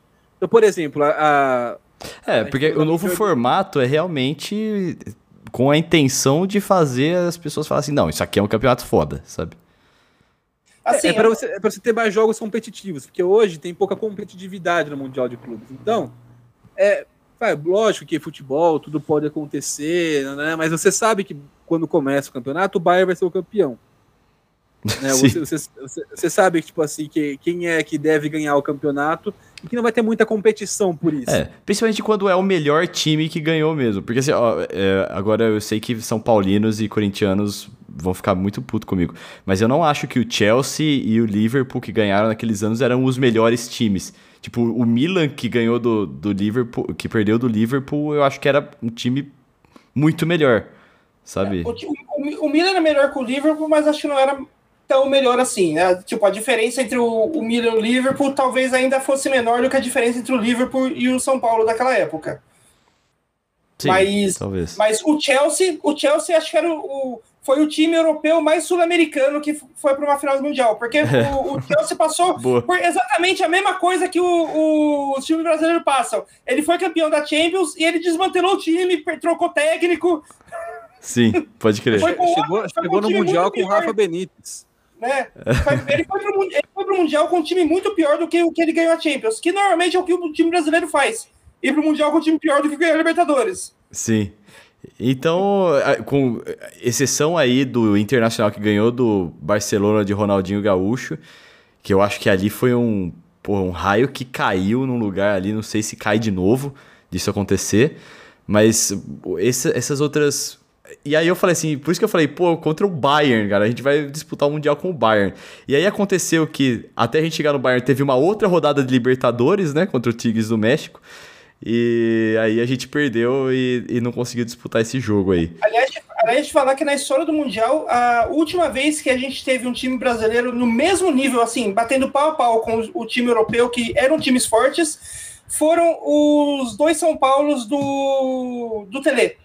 Então, por exemplo, a. é, a porque o novo formato é realmente com a intenção de fazer as pessoas falarem assim: não, isso aqui é um campeonato foda, sabe? Assim, é, é para você, é você, ter mais jogos competitivos, porque hoje tem pouca competitividade no Mundial de Clubes. Então, é, lógico que futebol, tudo pode acontecer, né? mas você sabe que quando começa o campeonato, o Bayern vai ser o campeão. Né? Você, você, você, você, sabe tipo assim, que quem é que deve ganhar o campeonato e que não vai ter muita competição por isso. É, principalmente quando é o melhor time que ganhou mesmo. Porque assim, ó, é, agora eu sei que São Paulinos e corintianos vão ficar muito puto comigo. Mas eu não acho que o Chelsea e o Liverpool que ganharam naqueles anos eram os melhores times. Tipo, o Milan que ganhou do, do Liverpool, que perdeu do Liverpool, eu acho que era um time muito melhor, sabe? É, o, o, o, Milan era melhor que o Liverpool, mas acho que não era tão melhor assim, né? Tipo, a diferença entre o, o Milan e o Liverpool talvez ainda fosse menor do que a diferença entre o Liverpool e o São Paulo daquela época. Sim, mas, talvez. mas o Chelsea, o Chelsea acho que era o, foi o time europeu mais sul-americano que foi para uma final do Mundial, porque o, o Chelsea passou por exatamente a mesma coisa que o, o, os times brasileiros passam. Ele foi campeão da Champions e ele desmantelou o time, trocou técnico. Sim, pode crer. Chegou, chegou no Mundial com o Rafa Benítez. Né? ele, foi pro, ele foi pro Mundial com um time muito pior do que o que ele ganhou a Champions, que normalmente é o que o time brasileiro faz. Ir pro Mundial com um time pior do que ganhar a Libertadores. Sim. Então, com exceção aí do Internacional que ganhou do Barcelona de Ronaldinho Gaúcho, que eu acho que ali foi um, pô, um raio que caiu num lugar ali, não sei se cai de novo disso acontecer, mas esse, essas outras. E aí eu falei assim, por isso que eu falei, pô, contra o Bayern, cara, a gente vai disputar o Mundial com o Bayern. E aí aconteceu que, até a gente chegar no Bayern, teve uma outra rodada de Libertadores, né, contra o Tigres do México. E aí a gente perdeu e, e não conseguiu disputar esse jogo aí. Aliás, aliás, de falar que na história do Mundial, a última vez que a gente teve um time brasileiro no mesmo nível, assim, batendo pau a pau com o time europeu, que eram times fortes, foram os dois São Paulos do, do Tele.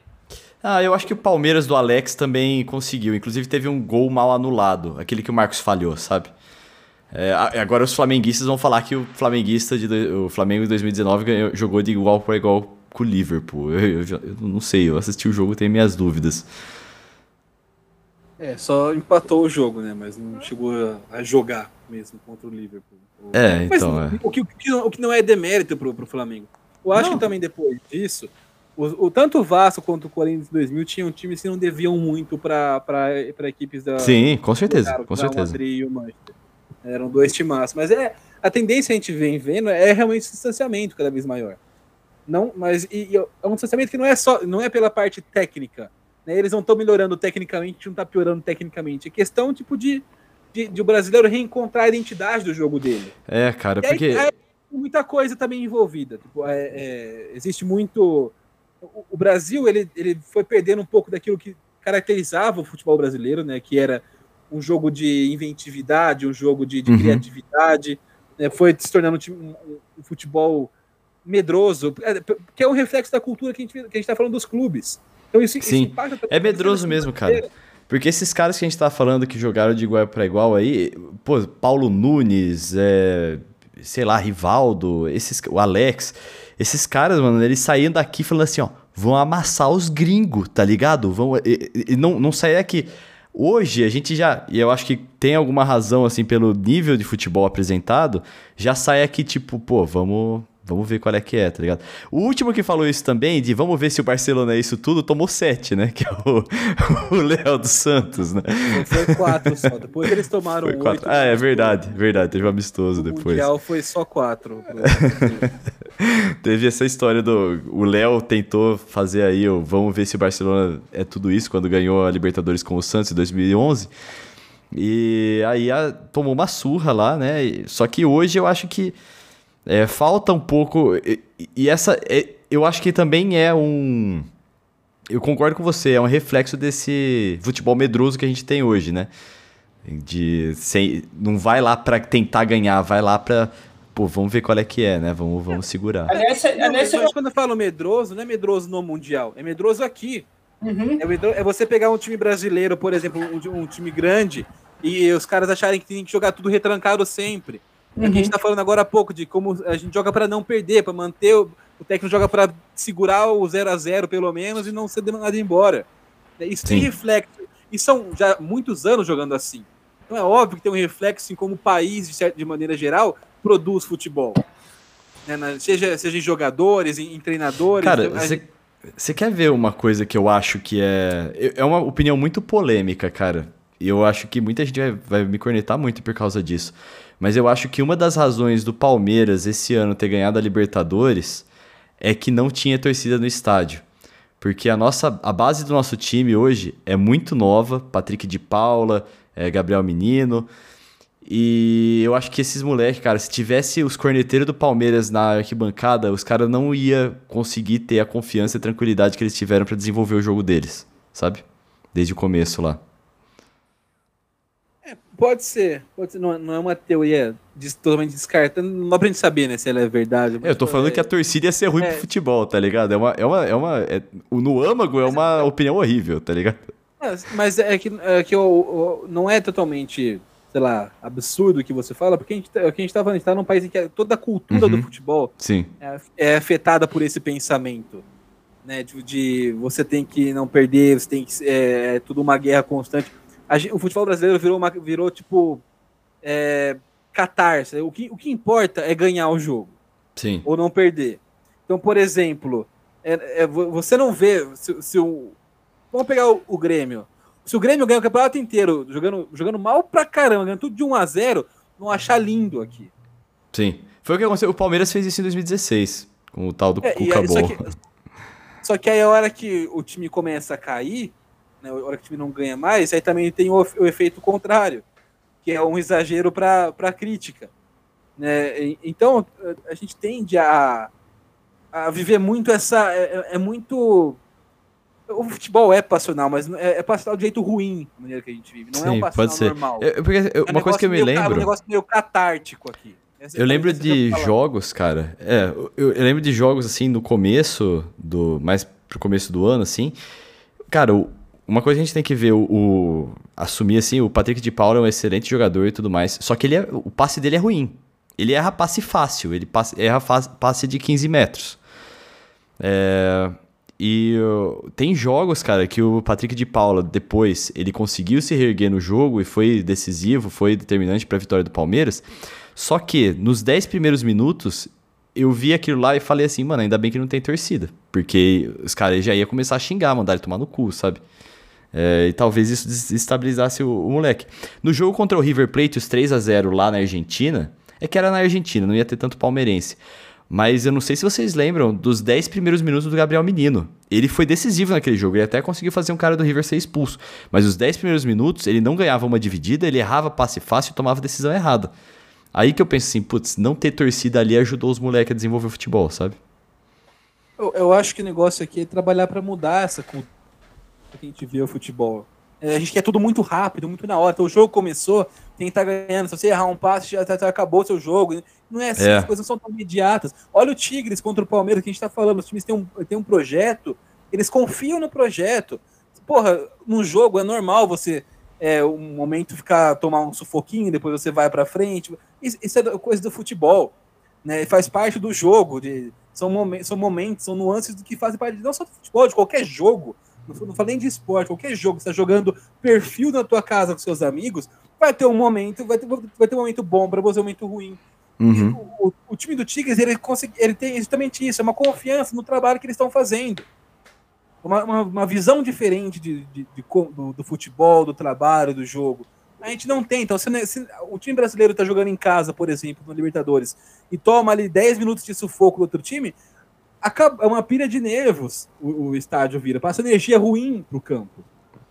Ah, eu acho que o Palmeiras do Alex também conseguiu. Inclusive teve um gol mal anulado, aquele que o Marcos falhou, sabe? É, agora os flamenguistas vão falar que o flamenguista de o Flamengo de 2019 ganhou, jogou de igual para igual com o Liverpool. Eu, eu, eu, não sei, eu assisti o jogo e tenho minhas dúvidas. É, só empatou o jogo, né? Mas não chegou a jogar mesmo contra o Liverpool. É, então. Mas, é. O, que, o, que, o que não é demérito pro, pro Flamengo. Eu acho não. que também depois disso, o, o, tanto o Vasco quanto o Corinthians 2000 tinham times que não deviam muito para equipes da. Sim, com certeza. com certeza. Madrid e o Manchester. Eram dois timaços. Mas é, a tendência a gente vem vendo é realmente esse distanciamento cada vez maior. Não, mas e, e é um distanciamento que não é só, não é pela parte técnica. Né? Eles não estão melhorando tecnicamente, não está piorando tecnicamente. É questão tipo de, de, de, o brasileiro reencontrar a identidade do jogo dele. É, cara, e porque aí, muita coisa também envolvida. Tipo, é, é, existe muito. O, Brasil ele, ele foi perdendo um pouco daquilo que caracterizava o futebol brasileiro, né? Que era um jogo de inventividade, um jogo de, de uhum. criatividade, né, foi se tornando um, um, um, futebol medroso, é, que é um reflexo da cultura que a gente está falando dos clubes. Então isso, Sim, isso é medroso mesmo, cara. Porque esses caras que a gente tá falando que jogaram de igual para igual aí, pô, Paulo Nunes, é, sei lá, Rivaldo, esses, o Alex, esses caras, mano, eles saíam daqui falando assim, ó, vão amassar os gringos, tá ligado? Vão, e, e não, não sair aqui. Hoje a gente já, e eu acho que tem alguma razão assim pelo nível de futebol apresentado, já sai aqui tipo, pô, vamos Vamos ver qual é que é, tá ligado? O último que falou isso também, de vamos ver se o Barcelona é isso tudo, tomou sete, né? Que é o, Léo dos Santos, né? Foi quatro só. Depois eles tomaram foi quatro. Ah, é verdade, verdade. Teve um amistoso o depois. O Mundial foi só quatro. Teve essa história do. O Léo tentou fazer aí, o, vamos ver se o Barcelona é tudo isso, quando ganhou a Libertadores com o Santos em 2011. E aí a, tomou uma surra lá, né? Só que hoje eu acho que é, falta um pouco. E, e essa. É, eu acho que também é um. Eu concordo com você, é um reflexo desse futebol medroso que a gente tem hoje, né? De sem, não vai lá para tentar ganhar, vai lá para pô, vamos ver qual é que é, né? Vamos, vamos segurar. Aliás, aliás, não, quando eu falo medroso, não é medroso no mundial, é medroso aqui. Uhum. É, medroso, é, você pegar um time brasileiro, por exemplo, um, um, time grande, e os caras acharem que tem que jogar tudo retrancado sempre. Uhum. a gente tá falando agora há pouco de como a gente joga para não perder, para manter o, o técnico joga para segurar o 0 a 0 pelo menos e não ser demandado embora. Isso Sim. tem reflexo. E são já muitos anos jogando assim. Então é óbvio que tem um reflexo em como o país, de, de maneira geral, produz futebol. né, na- seja, seja em jogadores, em, em treinadores. Cara, a gente- você quer ver uma coisa que eu acho que é. É uma opinião muito polêmica, cara. E eu acho que muita gente vai, vai me cornetar muito por causa disso. Mas eu acho que uma das razões do Palmeiras esse ano ter ganhado a Libertadores é que não tinha torcida no estádio. Porque a nossa a base do nosso time hoje é muito nova, Patrick de Paula, eh, Gabriel Menino. E eu acho que esses moleques, cara, se tivesse os corneteiros do Palmeiras na arquibancada, os caras não ia conseguir ter a confiança e tranquilidade que eles tiveram pra desenvolver o jogo deles, sabe? Desde o começo lá. Pode ser, pode ser. Não, é- não é uma teoria des- totalmente descartando. Não dá pra gente saber, né, se ela é verdade. Eu tô falando que a torcida ia ser ruim é. pro futebol, tá ligado? É uma. É uma, é uma é- o no âmago é uma opinião horrível, tá ligado? Mas, é que, é que o- o- não é totalmente, sei lá, absurdo o que você fala, porque a gente, tá- o que a gente tá falando, a gente tá num país em que toda a cultura Uhum. do futebol Sim. é, é afetada por esse pensamento. Né, de, de você tem que não perder, você tem que. É, é tudo uma guerra constante. A gen- o futebol brasileiro virou, uma, virou tipo. É, catarse. O que, o que importa é ganhar o jogo Sim. ou não perder. Então, por exemplo, é- é, vo- você não vê se, se o. Vamos pegar o, o Grêmio. Se o Grêmio ganha o campeonato inteiro, jogando, jogando mal pra caramba, ganhando tudo de 1 a 0 não achar lindo aqui. Sim. Foi o que aconteceu. O Palmeiras fez isso em 2016, com o tal do É, Cuca aí, só, que, só que aí a hora que o time começa a cair, né, a hora que o time não ganha mais, aí também tem o, o efeito contrário, que é um exagero para a crítica. Né? Então a- gente tende a, a viver muito essa. É, é- é muito. O futebol é passional, mas é, é passional de jeito ruim, a maneira que a gente vive. Não é um Sim, passional pode ser. normal. É, porque, eu- É um uma coisa que eu me meio lembro. um negócio meio catártico aqui. Essa- Eu lembro eu de jogos, cara. É, eu, eu lembro de jogos assim no começo do. Mais pro começo do ano, assim. Cara, o- uma coisa que a gente tem que ver, o, o- assumir assim, o Patrick de Paula é um excelente jogador e tudo mais. Só que ele é, o passe dele é ruim. Ele erra passe fácil, ele passe, erra passe de 15 metros. É, e tem jogos, cara, que o Patrick de Paula, depois, ele conseguiu se reerguer no jogo e foi decisivo, foi determinante para a vitória do Palmeiras. Só que nos 10 primeiros minutos, eu vi aquilo lá e falei assim, mano, ainda bem que não tem torcida. Porque os caras já iam começar a xingar, mandar ele tomar no cu, sabe? É, e talvez isso desestabilizasse o, o moleque. No jogo contra o River Plate, os 3 a 0 lá na Argentina, é que era na Argentina, não ia ter tanto palmeirense. Mas eu não sei se vocês lembram dos 10 primeiros minutos do Gabriel Menino. Ele foi decisivo naquele jogo, ele até conseguiu fazer um cara do River ser expulso. Mas os 10 primeiros minutos, ele não ganhava uma dividida, ele errava passe fácil e tomava decisão errada. Aí que eu penso assim, putz, não ter torcida ali ajudou os moleques a desenvolver o futebol, sabe? Eu, eu acho que o negócio aqui é trabalhar para mudar essa cultura que a gente vê o futebol. É, a gente quer tudo muito rápido, muito na hora. Então o jogo começou, tem que estar ganhando. Se você errar um passe, já, já acabou o seu jogo. Não é assim, É. as coisas não são tão imediatas. Olha o Tigres contra o Palmeiras, que a gente tá falando. Os times têm um, têm um projeto, eles confiam no projeto. Porra, num jogo é normal você, é, um momento, ficar tomar um sufoquinho, depois você vai para frente. Isso, isso é coisa do futebol. Né? Faz parte do jogo. De, são, momen são momentos, são nuances do que fazem parte não só do futebol, de qualquer jogo. Não, não falo nem de esporte, qualquer jogo, você está jogando perfil na tua casa com seus amigos, vai ter um momento, vai ter, vai ter um momento bom para você, um momento ruim. Uhum. O, o, o, time do Tigres, ele, consegui, ele tem exatamente isso, é uma confiança no trabalho que eles estão fazendo. Uma, uma, uma, visão diferente de, de, de do, do, futebol, do trabalho, do jogo. A gente não tem. Então, se, se o time brasileiro está jogando em casa, por exemplo, no Libertadores, e toma ali 10 minutos de sufoco do outro time, acaba, é uma pilha de nervos o, o estádio vira. Passa energia ruim pro campo.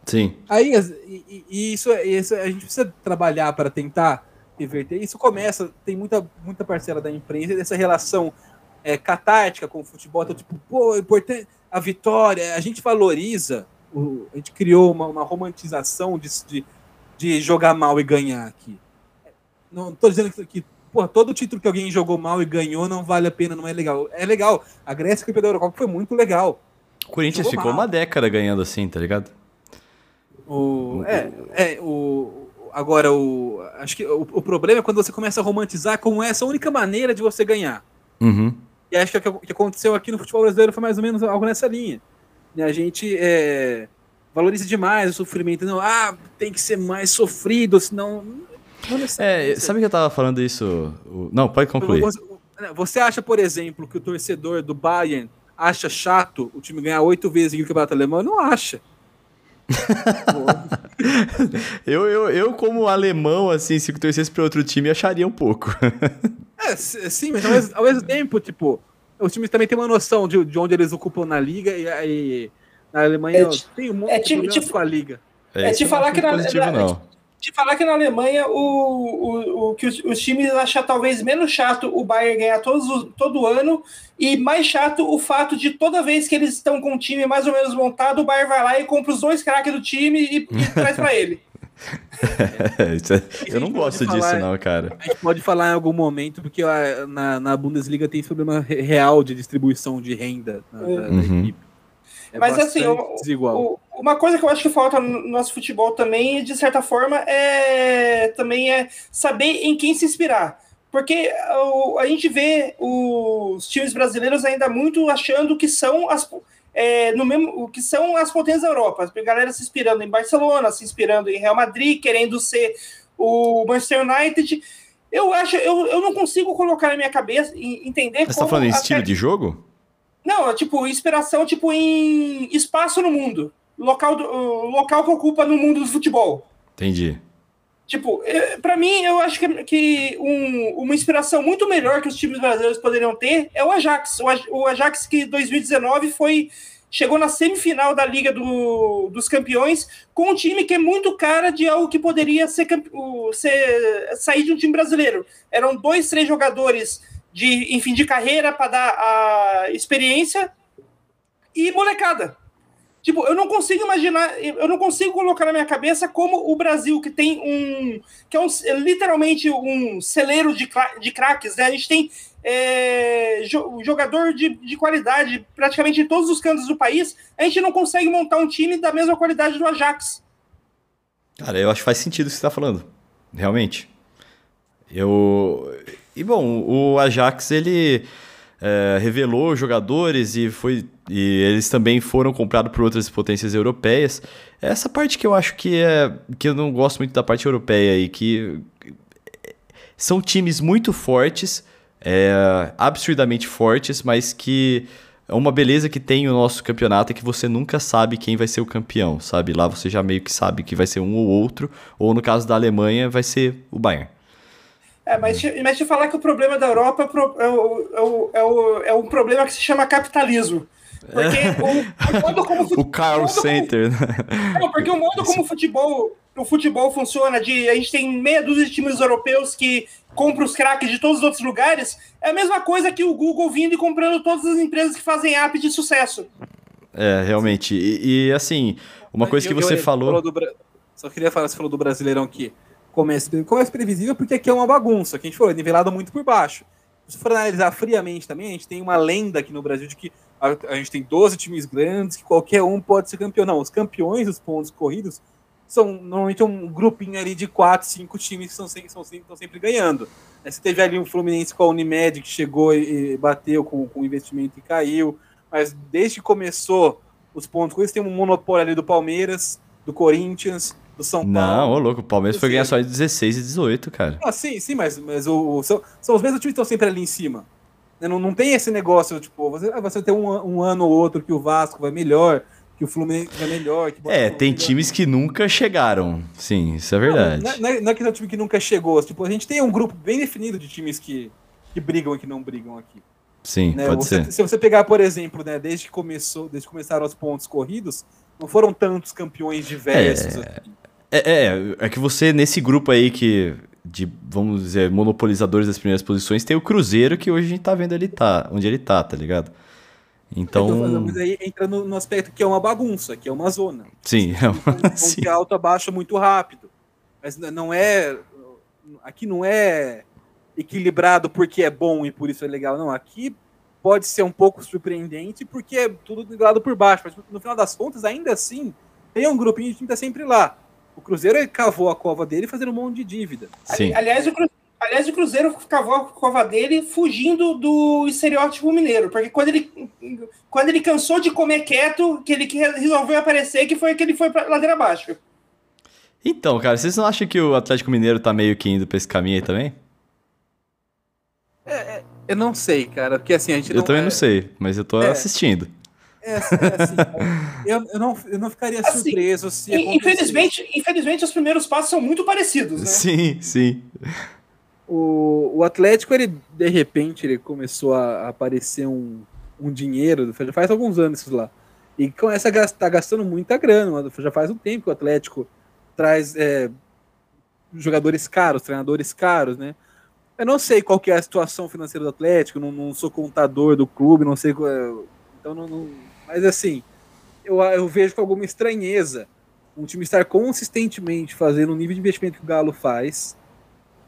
Sim. Aí, e, e isso, isso, a gente precisa trabalhar para tentar reverter. Isso começa, tem muita, muita parcela da imprensa dessa relação é, catártica com o futebol. Então, tipo, pô, é importante a vitória. A gente valoriza, o, a gente criou uma, uma romantização de, de, de, jogar mal e ganhar aqui. Não estou dizendo que, que pô, todo título que alguém jogou mal e ganhou não vale a pena, não é legal. É legal. A Grécia campeã da Eurocopa foi muito legal. O Corinthians jogou ficou mal. uma década ganhando assim, tá ligado? O, é, é, o, agora, o, acho que o, o, problema é quando você começa a romantizar como essa única maneira de você ganhar. Uhum. E acho que o que aconteceu aqui no futebol brasileiro foi mais ou menos algo nessa linha. E a gente é, valoriza demais o sofrimento. Não, ah, tem que ser mais sofrido, senão. Não é, sabe que eu tava falando isso? Não, pode concluir. Você acha, por exemplo, que o torcedor do Bayern acha chato o time ganhar oito vezes no campeonato alemão? Não acha. eu, eu, eu, como alemão, assim, se torcesse para outro time, acharia um pouco. é, sim, mas ao mesmo, ao mesmo, tempo, tipo, os times também têm uma noção de, de onde eles ocupam na liga e, e na Alemanha é, tem um monte é, de tipo, com a liga. É, é te falar que na, positivo, na, te falar que na Alemanha o, o, o que os, os, times acham talvez menos chato o Bayern ganhar todos, todo ano e mais chato o fato de toda vez que eles estão com um time mais ou menos montado, o Bayern vai lá e compra os dois craques do time e, e traz para ele. É, eu não gosto falar, disso, não, cara. A gente pode falar em algum momento, porque na, na Bundesliga tem problema real de distribuição de renda na, uhum. da equipe. É Mas assim, o, o, uma coisa que eu acho que falta no nosso futebol também, de certa forma, é também é saber em quem se inspirar. Porque o, a gente vê os times brasileiros ainda muito achando que são as é, no mesmo que são as potências da Europa. A galera se inspirando em Barcelona, se inspirando em Real Madrid, querendo ser o Manchester United. Eu acho, eu, eu não consigo colocar na minha cabeça e entender. Você está falando em estilo de jogo? Não, tipo, inspiração tipo em espaço no mundo. Local, do, local que ocupa no mundo do futebol. Entendi. Tipo, é, para mim, eu acho que, que um, uma inspiração muito melhor que os times brasileiros poderiam ter é o Ajax. O, Ajax que 2019 foi chegou na semifinal da Liga do, dos Campeões com um time que é muito cara de algo que poderia ser, ser sair de um time brasileiro. Eram dois, três jogadores de, enfim, de carreira para dar a experiência e molecada. Tipo, eu não consigo imaginar, eu não consigo colocar na minha cabeça como o Brasil, que tem um. que é um, literalmente um celeiro de, de craques, né? A gente tem é, jogador de, de qualidade praticamente em todos os cantos do país, a gente não consegue montar um time da mesma qualidade do Ajax. Cara, eu acho que faz sentido o que você está falando. Realmente. Eu, e bom, o Ajax ele é, revelou jogadores e foi e eles também foram comprados por outras potências europeias. Essa parte que eu acho que é que eu não gosto muito da parte europeia e que são times muito fortes, é, absurdamente fortes, mas que é uma beleza que tem o nosso campeonato é que você nunca sabe quem vai ser o campeão, sabe? Lá você já meio que sabe que vai ser um ou outro, ou no caso da Alemanha vai ser o Bayern. É, mas, te, mas te falar que o problema da Europa é, é, o, é, o, é, o, é um problema que se chama capitalismo. Porque o, o modo como o Carl Center. Como, não, porque o modo como o futebol, o futebol funciona, de a gente tem meia dúzia de times europeus que compram os craques de todos os outros lugares, é a mesma coisa que o Google vindo e comprando todas as empresas que fazem app de sucesso. É, realmente. E, e assim, uma coisa que você eu, falou. falou do, só queria falar, você falou do Brasileirão aqui começo, começo previsível porque aqui é uma bagunça, que a gente falou, é nivelado muito por baixo. Se for analisar friamente também, a gente tem uma lenda aqui no Brasil de que a, a gente tem 12 times grandes, que qualquer um pode ser campeão. Não, os campeões dos pontos corridos são normalmente um grupinho ali de 4, 5 times que são sempre, são estão sempre ganhando. Você teve ali um Fluminense com a Unimed que chegou e bateu com, com investimento e caiu. Mas desde que começou os pontos corridos, tem um monopólio ali do Palmeiras, do Corinthians, do São Paulo. Não, ô louco, o Palmeiras foi ganhar só em 16 e 18, cara. Ah, sim, sim, mas, mas o, o são, são os mesmos times que estão sempre ali em cima. Né, não, não tem esse negócio, tipo, você, ah, você tem um, um ano ou outro que o Vasco vai melhor, que o Fluminense vai melhor. É, tem melhor. times que nunca chegaram. Sim, isso é verdade. Não, não, é, não é que é um time que nunca chegou. Tipo, a gente tem um grupo bem definido de times que, que brigam e que não brigam aqui. Sim, né? pode você, ser. Se você pegar, por exemplo, né, desde que começou, desde que começaram os pontos corridos, não foram tantos campeões diversos. É, é, é, é que você, nesse grupo aí que. De, vamos dizer, monopolizadores das primeiras posições, tem o Cruzeiro que hoje a gente tá vendo ele tá, onde ele tá, tá ligado? Então. Mas aí entra no, no, aspecto que é uma bagunça, que é uma zona. Sim, é uma... Sim. que alto abaixa muito rápido. Mas não é. Aqui não é equilibrado porque é bom e por isso é legal. Não, aqui pode ser um pouco surpreendente porque é tudo nivelado por baixo. Mas no final das contas, ainda assim, tem um grupinho que tá sempre lá. O Cruzeiro cavou a cova dele fazendo um monte de dívida. Sim. Aliás, o Cruzeiro, aliás, o Cruzeiro cavou a cova dele fugindo do estereótipo mineiro, porque quando ele, quando ele cansou de comer quieto, que ele resolveu aparecer, que foi que ele foi para ladeira abaixo. Então, cara, vocês não acham que o Atlético Mineiro tá meio que indo pra esse caminho aí também? É, é, eu não sei, cara, porque assim a gente Eu não também é- não sei, mas eu tô É. assistindo. É, assim, é assim, eu, eu, não, eu não ficaria Assim, surpreso se. Infelizmente, infelizmente, os primeiros passos são muito parecidos, né? Sim, sim. O, o Atlético, ele, de repente, ele começou a aparecer um, um dinheiro, já faz alguns anos isso lá, e começa a gastar, gastando muita grana, já faz um tempo que o Atlético traz é, jogadores caros, treinadores caros, né? Eu não sei qual que é a situação financeira do Atlético, não, não sou contador do clube, não sei qual é- então não, não- mas assim, eu, eu vejo com alguma estranheza um time estar consistentemente fazendo o nível de investimento que o Galo faz,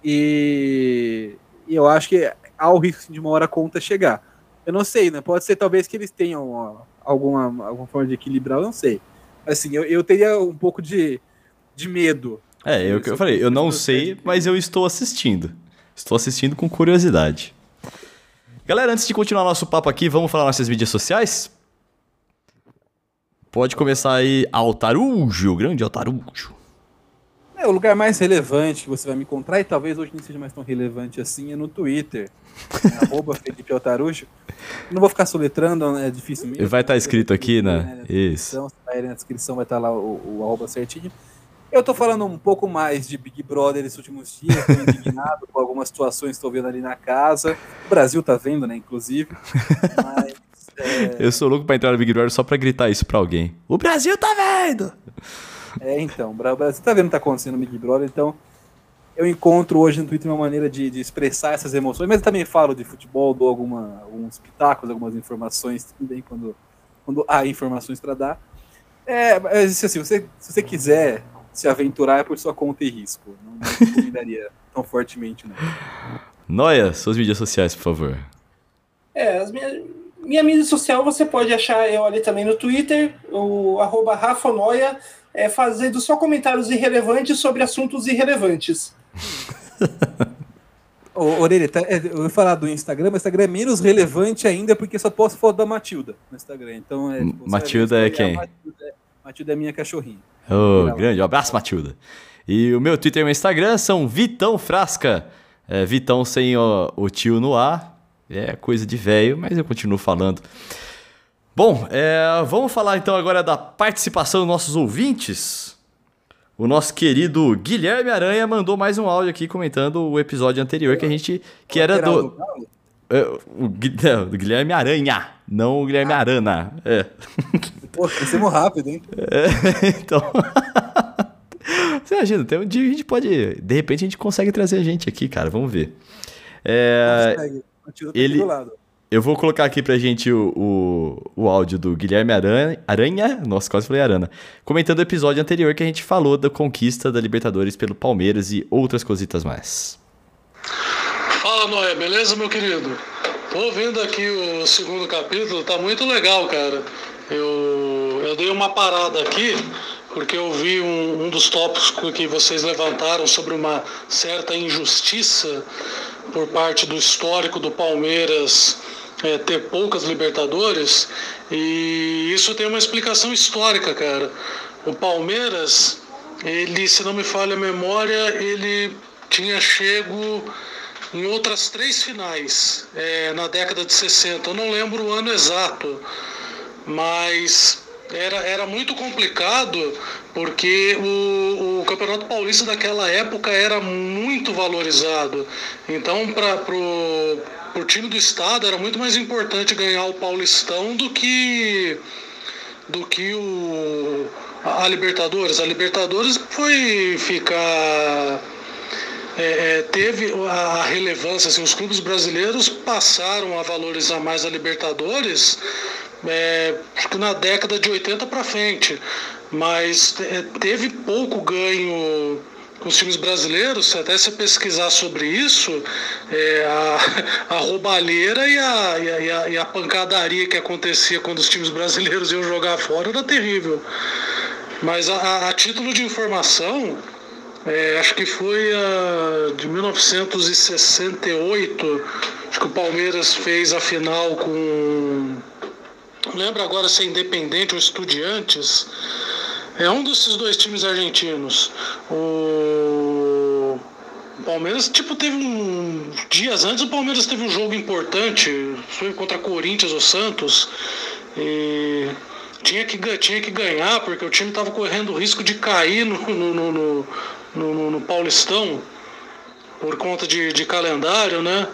e, e eu acho que há o risco assim, de uma hora a conta chegar. Eu não sei, né? Pode ser talvez que eles tenham ó, alguma, alguma forma de equilibrar, eu não sei. Assim, eu, eu teria um pouco de, de medo. É, eu, eu falei, eu não sei, mas eu estou assistindo. Estou assistindo com curiosidade. Galera, antes de continuar nosso papo aqui, vamos falar nossas mídias sociais? Pode começar aí, Altarujo, grande Altarujo. É, o lugar mais relevante que você vai me encontrar, e talvez hoje não seja mais tão relevante assim, é no Twitter. É arroba Felipe Altarujo. Não vou ficar soletrando, é difícil mesmo. Vai estar escrito aqui, né? Na Isso. tá aí na descrição vai estar lá o, o arroba certinho. Eu tô falando um pouco mais de Big Brother esses últimos dias, tô indignado com algumas situações que estou vendo ali na casa. O Brasil tá vendo, né, inclusive. Mas, é, Eu sou louco pra entrar no Big Brother só pra gritar isso pra alguém. O Brasil tá vendo! É, então, o Brasil tá vendo o que tá acontecendo no Big Brother, então eu encontro hoje no Twitter uma maneira de, de expressar essas emoções, mas eu também falo de futebol, dou alguma, alguns pitacos, algumas informações também quando, quando há informações para dar. É, mas assim, você, se você quiser se aventurar é por sua conta e risco. Não, não recomendaria tão fortemente, não. Noia, suas mídias sociais, por favor. É, as minha, minha mídia social você pode achar eu ali também no Twitter, o arroba Rafa Noia, é, fazendo só comentários irrelevantes sobre assuntos irrelevantes. Ô, Orelha, tá- é, eu ia falar do Instagram, mas o Instagram é menos relevante ainda porque só posso foto da Matilda no Instagram. Então, é, tipo, Matilda é quem? Matilda, é- Matilda é minha cachorrinha. Legal. grande, um abraço, Matilda. E o meu Twitter e o meu Instagram são Vitão Frasca. É, Vitão sem o, o tio no ar. É coisa de velho, mas eu continuo falando. Bom, é, vamos falar então agora da participação dos nossos ouvintes. O nosso querido Guilherme Aranha mandou mais um áudio aqui comentando o episódio anterior que a gente. que era do. É, o, do Guilherme Aranha, não o Guilherme Arana. É. Pô, crescemos rápido, hein? É, então. Você imagina, tem um dia que a gente pode. De repente a gente consegue trazer a gente aqui, cara. Vamos ver. É, Consegue. Tá ele- aqui do lado. eu vou colocar aqui pra gente o, o, o áudio do Guilherme Aranha, Aranha. Nossa, quase falei Arana. Comentando o episódio anterior que a gente falou da conquista da Libertadores pelo Palmeiras e outras cositas mais. Fala Noé, beleza meu querido? Tô ouvindo aqui o segundo capítulo, tá muito legal, cara. Eu, eu dei uma parada aqui porque eu vi um, um dos tópicos que vocês levantaram sobre uma certa injustiça por parte do histórico do Palmeiras é, ter poucas Libertadores e isso tem uma explicação histórica, cara. O Palmeiras, ele, se não me falha a memória, ele tinha chego em outras três finais é, na década de 60. Eu não lembro o ano exato, mas era, era muito complicado porque o, o Campeonato Paulista daquela época era muito valorizado. Então, para o time do estado era muito mais importante ganhar o Paulistão do que do que o a, a Libertadores. A Libertadores foi ficar é, é, teve a relevância, assim, os clubes brasileiros passaram a valorizar mais a Libertadores é, acho que na década de 80 para frente, mas é, teve pouco ganho com os times brasileiros, até se pesquisar sobre isso, é, a, a roubalheira e a, e, a, e, a, pancadaria que acontecia quando os times brasileiros iam jogar fora era terrível. Mas a, título de informação, é, acho que foi de 1968, acho que o Palmeiras fez a final com. Não lembro agora se é Independente ou Estudiantes. É um desses dois times argentinos. O, Palmeiras, tipo, teve um. Dias antes o Palmeiras teve um jogo importante, foi contra Corinthians ou Santos. E tinha que, tinha que ganhar, porque o time estava correndo o risco de cair no, no, no, no, no Paulistão por conta de, de calendário, né?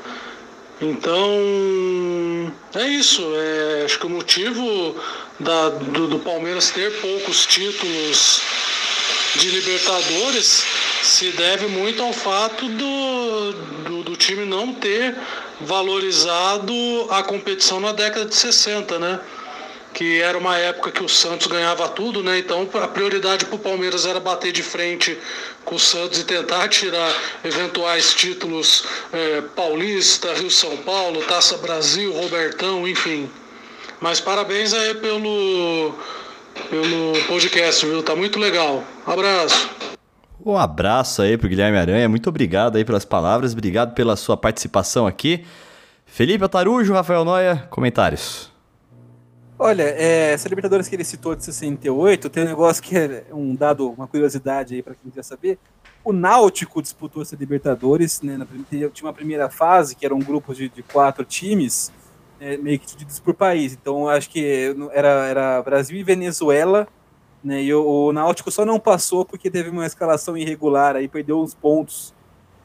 Então é isso. É, acho que o motivo da, do, do Palmeiras ter poucos títulos de Libertadores se deve muito ao fato do, do, do, time não ter valorizado a competição na década de 60, né? Que era uma época que o Santos ganhava tudo, né? Então a prioridade para o Palmeiras era bater de frente com o Santos e tentar tirar eventuais títulos é, Paulista, Rio São Paulo, Taça Brasil, Robertão, enfim. Mas parabéns aí pelo, pelo podcast, viu? Tá muito legal. Abraço. Um abraço aí pro Guilherme Aranha. Muito obrigado aí pelas palavras, obrigado pela sua participação aqui. Felipe Atarujo, Rafael Noia, comentários. Olha, é, essa Libertadores que ele citou de 68, tem um negócio que é um dado, uma curiosidade aí para quem quer saber. O Náutico disputou essa Libertadores, né, na, tinha uma primeira fase, que era um grupo de, de quatro times, é, meio que divididos por país. Então, acho que era, era Brasil e Venezuela, né? E o, o, Náutico só não passou porque teve uma escalação irregular, aí perdeu uns pontos,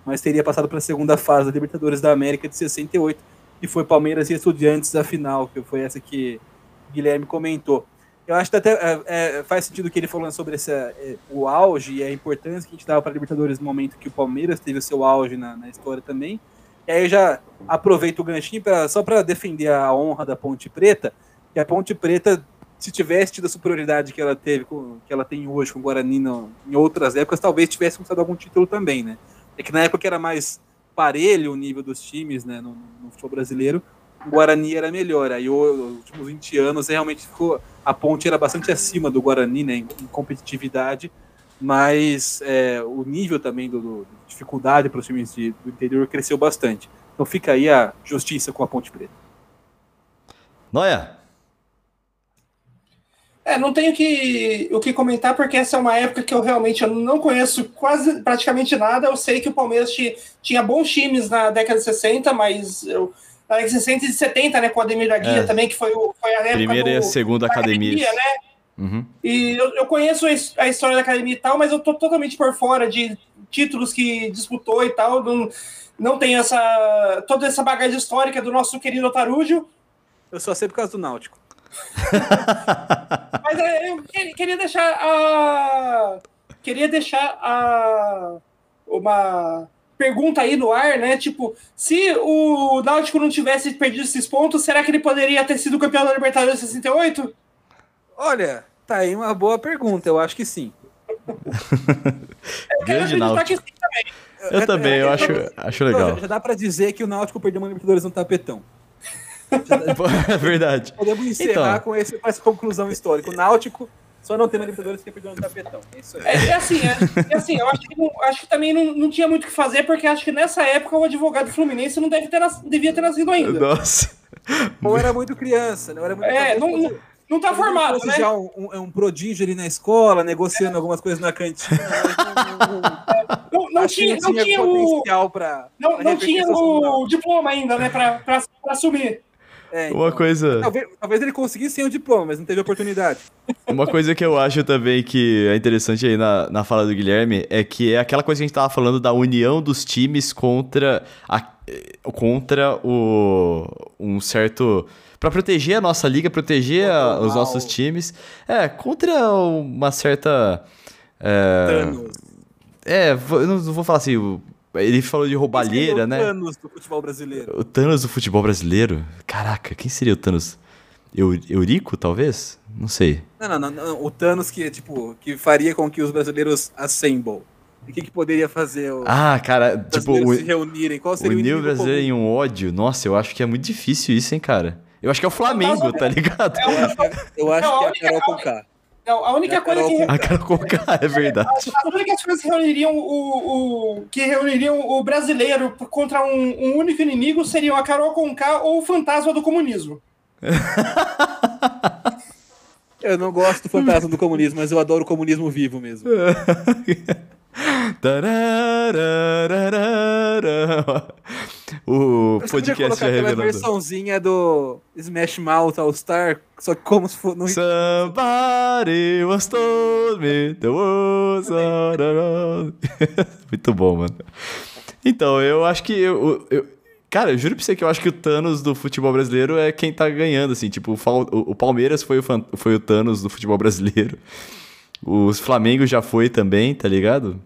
mas teria passado para a segunda fase da Libertadores da América de 68, e foi Palmeiras e Estudiantes a final, que foi essa que Guilherme comentou. Eu acho que até é, é, faz sentido o que ele falou sobre essa, é, o auge e a importância que a gente dava para a Libertadores no momento que o Palmeiras teve o seu auge na, na história também. E aí eu já aproveito o ganchinho pra, só para defender a honra da Ponte Preta, que a Ponte Preta se tivesse tido a superioridade que ela teve, que ela tem hoje com o Guarani no, em outras épocas, talvez tivesse conquistado algum título também, né? É que na época era mais parelho o nível dos times, né, no, no futebol brasileiro, o Guarani era melhor. Aí, os últimos 20 anos, realmente ficou, a ponte era bastante acima do Guarani, né, em, em competitividade, mas é, o nível também do, do dificuldade para os times de, do interior cresceu bastante. Então fica aí a justiça com a Ponte Preta. Noia, é, não tenho que, o que comentar, porque essa é uma época que eu realmente eu não conheço quase praticamente nada. Eu sei que o Palmeiras tinha, tinha bons times na década de 60, mas eu, na década de 60 e 70, né, com a Ademir da Guia é. também, que foi, o, foi a época Primeira do, e a segunda academia. academia né? Uhum. E eu, eu, conheço a história da academia e tal, mas eu tô totalmente por fora de títulos que disputou e tal. Não, não tenho essa, toda essa bagagem histórica do nosso querido Otarujo. Eu só sei por causa do Náutico. Mas é, eu queria deixar a. Queria deixar a. Uma pergunta aí no ar, né? Tipo, se o Náutico não tivesse perdido esses pontos, será que ele poderia ter sido campeão da Libertadores 68? Olha, tá aí uma boa pergunta, eu acho que sim. Grande Náutico. Eu também, eu acho, acho legal. Já dá pra dizer que o Náutico perdeu uma Libertadores no tapetão. é verdade. Podemos encerrar então. com, esse, com essa conclusão histórica. O Náutico só não tem uma Libertadores que perdeu no tapetão. É isso aí. É, é assim, é, é, assim, eu acho que, não, acho que também não, não tinha muito o que fazer, porque acho que nessa época o advogado Fluminense não deve ter nas, devia ter nascido ainda. Nossa. Ou era muito criança, não era muito É, não, não, não tá formado, né? já um, um, um, prodígio ali na escola, negociando é. algumas coisas na cantina. não, não, não tinha, não tinha, tinha o pra, não, pra não tinha o diploma ainda, né, para assumir. É, então, uma coisa. Talvez, talvez, ele conseguisse sem o diploma, mas não teve oportunidade. Uma coisa que eu acho também que é interessante aí na, na fala do Guilherme é que é aquela coisa que a gente tava falando da união dos times contra, a, contra o, um certo. Para proteger a nossa liga, proteger a, os nossos times. É, contra uma certa. É, é, eu não vou falar assim, ele falou de roubalheira, né? O Thanos do futebol brasileiro. O Thanos do futebol brasileiro? Caraca, quem seria o Thanos? Eurico, talvez? Não sei. Não, não, não, não, O Thanos que, tipo, que faria com que os brasileiros assemble. O que, que poderia fazer o Ah, cara, tipo, o, se reunirem? Qual seria unir o brasileiro em um ódio? Nossa, eu acho que é muito difícil isso, hein, cara? Eu acho que é o Flamengo, tá ligado? Eu acho, eu acho que é a Carol Conká. Não, a única coisa que. A Carol Conká, é verdade. As, as únicas coisas que reuniriam o, o, que reuniriam o brasileiro contra um, um único inimigo seriam a Carol Conká ou o fantasma do comunismo. eu não gosto do fantasma do comunismo, mas eu adoro o comunismo vivo mesmo. O podcast colocar já aquela revelando. versãozinha do Smash Mouth All Star, só que como se fosse. No... Somebody was told me was a... Muito bom, mano. Então, eu acho que eu, eu- Cara, eu juro pra você que eu acho que o Thanos do futebol brasileiro é quem tá ganhando, assim. Tipo, o, Palmeiras foi o, foi o Thanos do futebol brasileiro. Os Flamengo já foi também, tá ligado?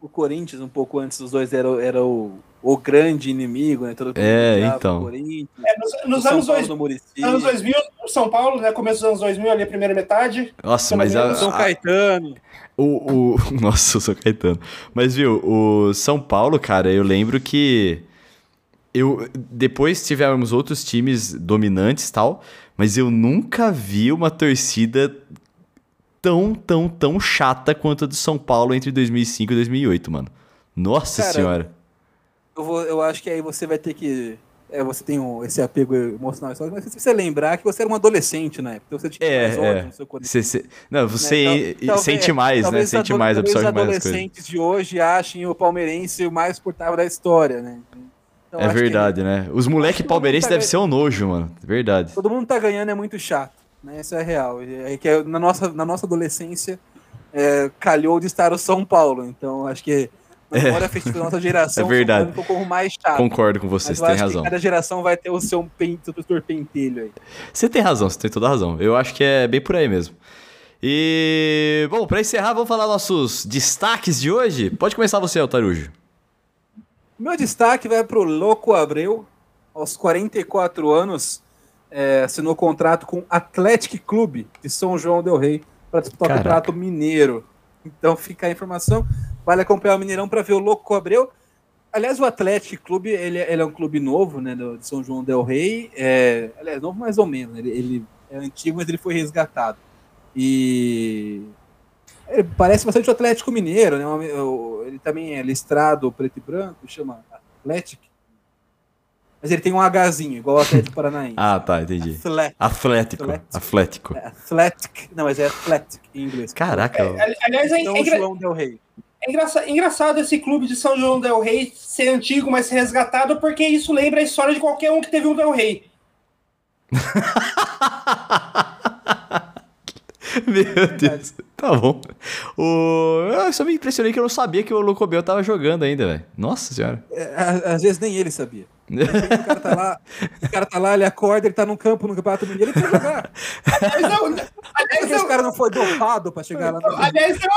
O Corinthians, um pouco antes dos dois, era, era o, o grande inimigo, né? Todo mundo É, então. o Corinthians, É, nos, nos o São anos, Paulo dois, no anos 2000, o São Paulo, né? Começo dos anos 2000, ali a primeira metade. Nossa, mas a, São a- Caetano. O, o... Nossa, eu sou Caetano. Mas, viu, o São Paulo, cara, eu lembro que. Eu, depois tivemos outros times dominantes e tal, mas eu nunca vi uma torcida tão, tão, tão chata quanto a do São Paulo entre 2005 e 2008, mano. Nossa Cara, senhora. Eu, vou- eu acho que aí você vai ter que. É, você tem um- esse apego emocional, mas você lembrar que você era um adolescente na época, então você tinha É, mais ódio é. no seu coração. Cê, cê- não, você Né, tal- talvez- sente mais, né? Sente mais, absorve mais as coisas. adolescentes de hoje achem o palmeirense o mais portável da história, né? Então, É verdade, né? Os moleque palmeirenses tá devem ser um nojo, mano. Verdade. Todo mundo tá ganhando é muito chato, né? Isso é real. É que é- na nossa, na nossa adolescência é, calhou de estar o São Paulo, então acho que na memória afetiva da nossa geração É verdade. o São Paulo como mais chato. Concordo com você, Mas você eu tem acho razão. que cada geração vai ter o seu, pen, seu tutor pentelho aí. Você tem razão, você tem toda a razão. Eu acho que é bem por aí mesmo. E, bom, pra encerrar, vamos falar nossos destaques de hoje. Pode começar você, Altarujo. Meu destaque vai pro Louco Abreu, aos 44 anos, é, assinou contrato com Athletic Clube de São João del Rei para disputar Caraca. o Campeonato Mineiro. Então fica a informação. Vale acompanhar o Mineirão para ver o Louco Abreu. Aliás, o Atlético Clube, ele, é- ele é um clube novo, né, do- de São João del Rei. É, aliás, novo mais ou menos. Ele, ele é antigo, mas ele foi resgatado. E ele parece bastante o Atlético Mineiro, né? Ele também é listrado preto e branco, chama Atlético. Mas ele tem um Hzinho, igual o Atlético Paranaense. Ah, tá, entendi. Atlético. Atlético. Atlético. Atlético. É, Athletic. Não, mas é Athletic em inglês. Caraca. Ali- Aliás, é, São é João Del Rei. é engraça- engraçado esse clube de São João Del Rei ser antigo, mas ser resgatado, porque isso lembra a história de qualquer um que teve um Del Rei. Meu Deus. Tá bom. O... Eu só me impressionei que eu não sabia que o Locobel tava jogando ainda, velho. Nossa senhora. É, às vezes nem ele sabia. O cara tá lá, o cara tá lá, ele acorda, ele tá num campo no Campeonato Mineiro, ele quer jogar. Aliás, não, aliás, Porque esse cara não foi dopado pra chegar lá no aliás, pri-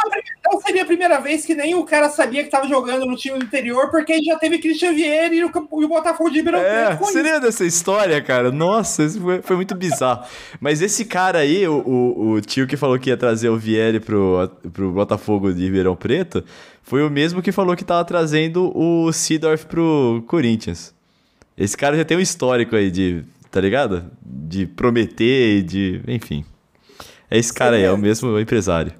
não seria a primeira vez que nem o cara sabia que estava jogando no time do interior, porque já teve Christian Vieira e o, e o Botafogo de Ribeirão É, Preto lembra dessa história, cara? Nossa, isso foi, foi muito bizarro. Mas esse cara aí, o, o, o tio que falou que ia trazer o Vieri pro, pro Botafogo de Ribeirão Preto, foi o mesmo que falou que tava trazendo o Seedorf pro Corinthians. Esse cara já tem um histórico aí de, tá ligado? De prometer e de. Enfim. É esse cara aí, é o mesmo empresário.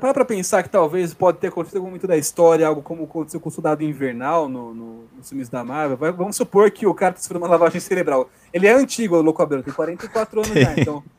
Para pra pensar que talvez pode ter acontecido algum momento da história, algo como aconteceu com o Soldado Invernal no, no, nos filmes da Marvel. Vai- vamos supor que o cara tá sofrendo uma lavagem cerebral. Ele é antigo, o Louco Abreu, tem 44 anos já, então...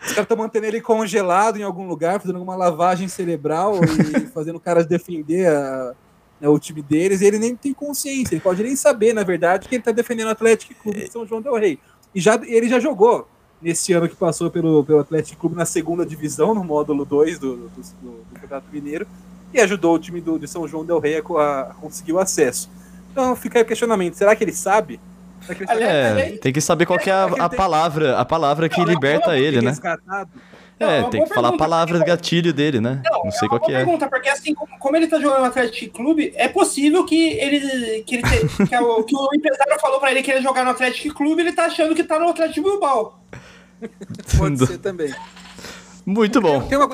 Os caras estão mantendo ele congelado em algum lugar, fazendo alguma lavagem cerebral e fazendo o cara defender a- né, o time deles, e ele nem tem consciência, ele pode nem saber, na verdade, que ele tá defendendo o Atlético Clube de São João del Rei. E já, ele já jogou nesse ano que passou pelo, pelo Atlético Clube na segunda divisão, no módulo 2 do, do, do, do Campeonato Mineiro, e ajudou o time do, de São João del Rei a, a conseguir o acesso. Então fica aí o questionamento, será que ele sabe? Será que ele sabe? É, tem que saber qual que é a, a palavra, a palavra que liberta ele, né? Resgatado? Não, é É, tem que falar a pergunta, palavra porque- gatilho dele, né? Não sei é qual que é. pergunta, porque assim, como, ele tá jogando no Atlético Clube, é possível que ele, que, ele te- que, o, que o empresário falou pra ele que ele ia jogar no Atlético Clube, ele tá achando que tá no Atlético Bilbao. Pode ser também. Muito bom. Tem, uma-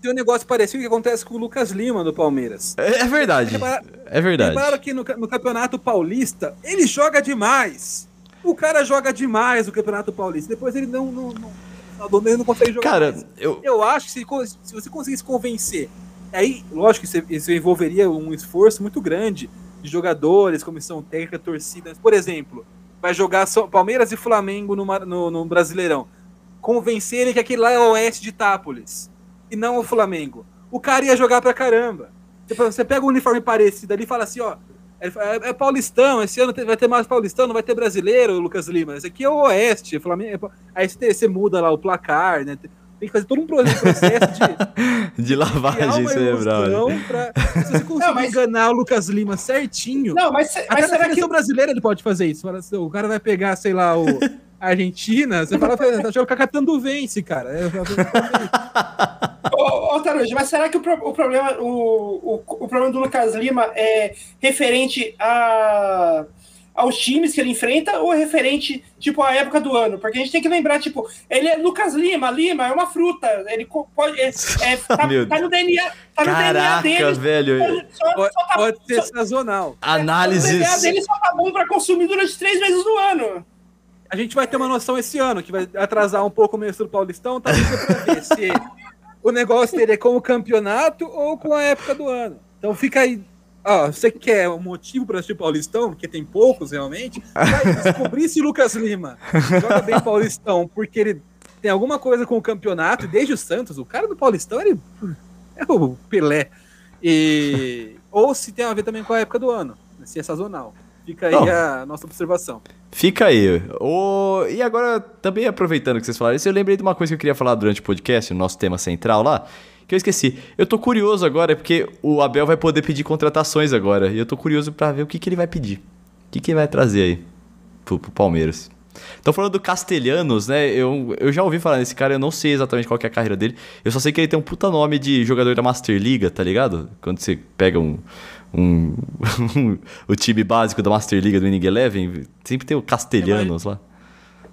tem um negócio parecido que acontece com o Lucas Lima do Palmeiras. É, é verdade. É verdade. Repararam que no, no Campeonato Paulista ele joga demais. O cara joga demais no Campeonato Paulista. Depois ele não, não, não, não, ele não consegue jogar Cara, mais. eu. Eu acho que se, se você conseguisse convencer, aí, lógico que isso, envolveria um esforço muito grande de jogadores, comissão técnica, torcidas. Por exemplo, vai jogar São- Palmeiras e Flamengo no, no, no Brasileirão. Convencerem que aquele lá é o Oeste de Itápolis e não o Flamengo. O cara ia jogar pra caramba. Você pega um uniforme parecido ali e fala assim, ó, é, é, é, Paulistão, esse ano vai ter mais Paulistão, não vai ter brasileiro, Lucas Lima. Esse aqui é o Oeste, Flamengo. Aí você, você muda lá o placar, né? Tem que fazer todo um processo de, de lavagem cerebral. Pra, se você conseguir não, mas... enganar o Lucas Lima certinho. Não, mas, mas será que o brasileiro ele pode fazer isso? O cara vai pegar, sei lá, o Argentina, você fala, tá jogando Cacatanduvense, cara. É, ô, ô Taruji, mas será que o, o problema o, o, o, problema do Lucas Lima é referente a, aos times que ele enfrenta ou é referente, tipo, à época do ano? Porque a gente tem que lembrar, tipo, ele é Lucas Lima, Lima é uma fruta, ele pode, é, é tá, tá, no DNA, tá no Caraca, DNA dele. velho. Só, pode, só tá, pode ser só, sazonal. Análises. O DNA dele só tá bom pra consumir durante três meses do ano. A gente vai ter uma noção esse ano, que vai atrasar um pouco o mês do Paulistão, tá pra ver se o negócio dele é com o campeonato ou com a época do ano. Então fica aí. Ó, você quer um motivo para assistir Paulistão, porque tem poucos realmente, vai descobrir se Lucas Lima joga bem Paulistão, porque ele tem alguma coisa com o campeonato, desde o Santos, o cara do Paulistão, ele é o Pelé. E, ou se tem a ver também com a época do ano, se é sazonal. Fica aí a nossa observação. Fica aí. O... E agora, também aproveitando que vocês falaram isso, eu lembrei de uma coisa que eu queria falar durante o podcast, no nosso tema central lá, que eu esqueci. Eu tô curioso agora, porque o Abel vai poder pedir contratações agora. E eu tô curioso para ver o que, que ele vai pedir. O que, que ele vai trazer aí pro, pro Palmeiras. Tô falando do Castelhanos, né? Eu, eu já ouvi falar nesse cara, eu não sei exatamente qual é a carreira dele. Eu só sei que ele tem um puta nome de jogador da Master Liga, tá ligado? Quando você pega um, um, o time básico da Master League do Winning Eleven, sempre tem o Castelhanos lá.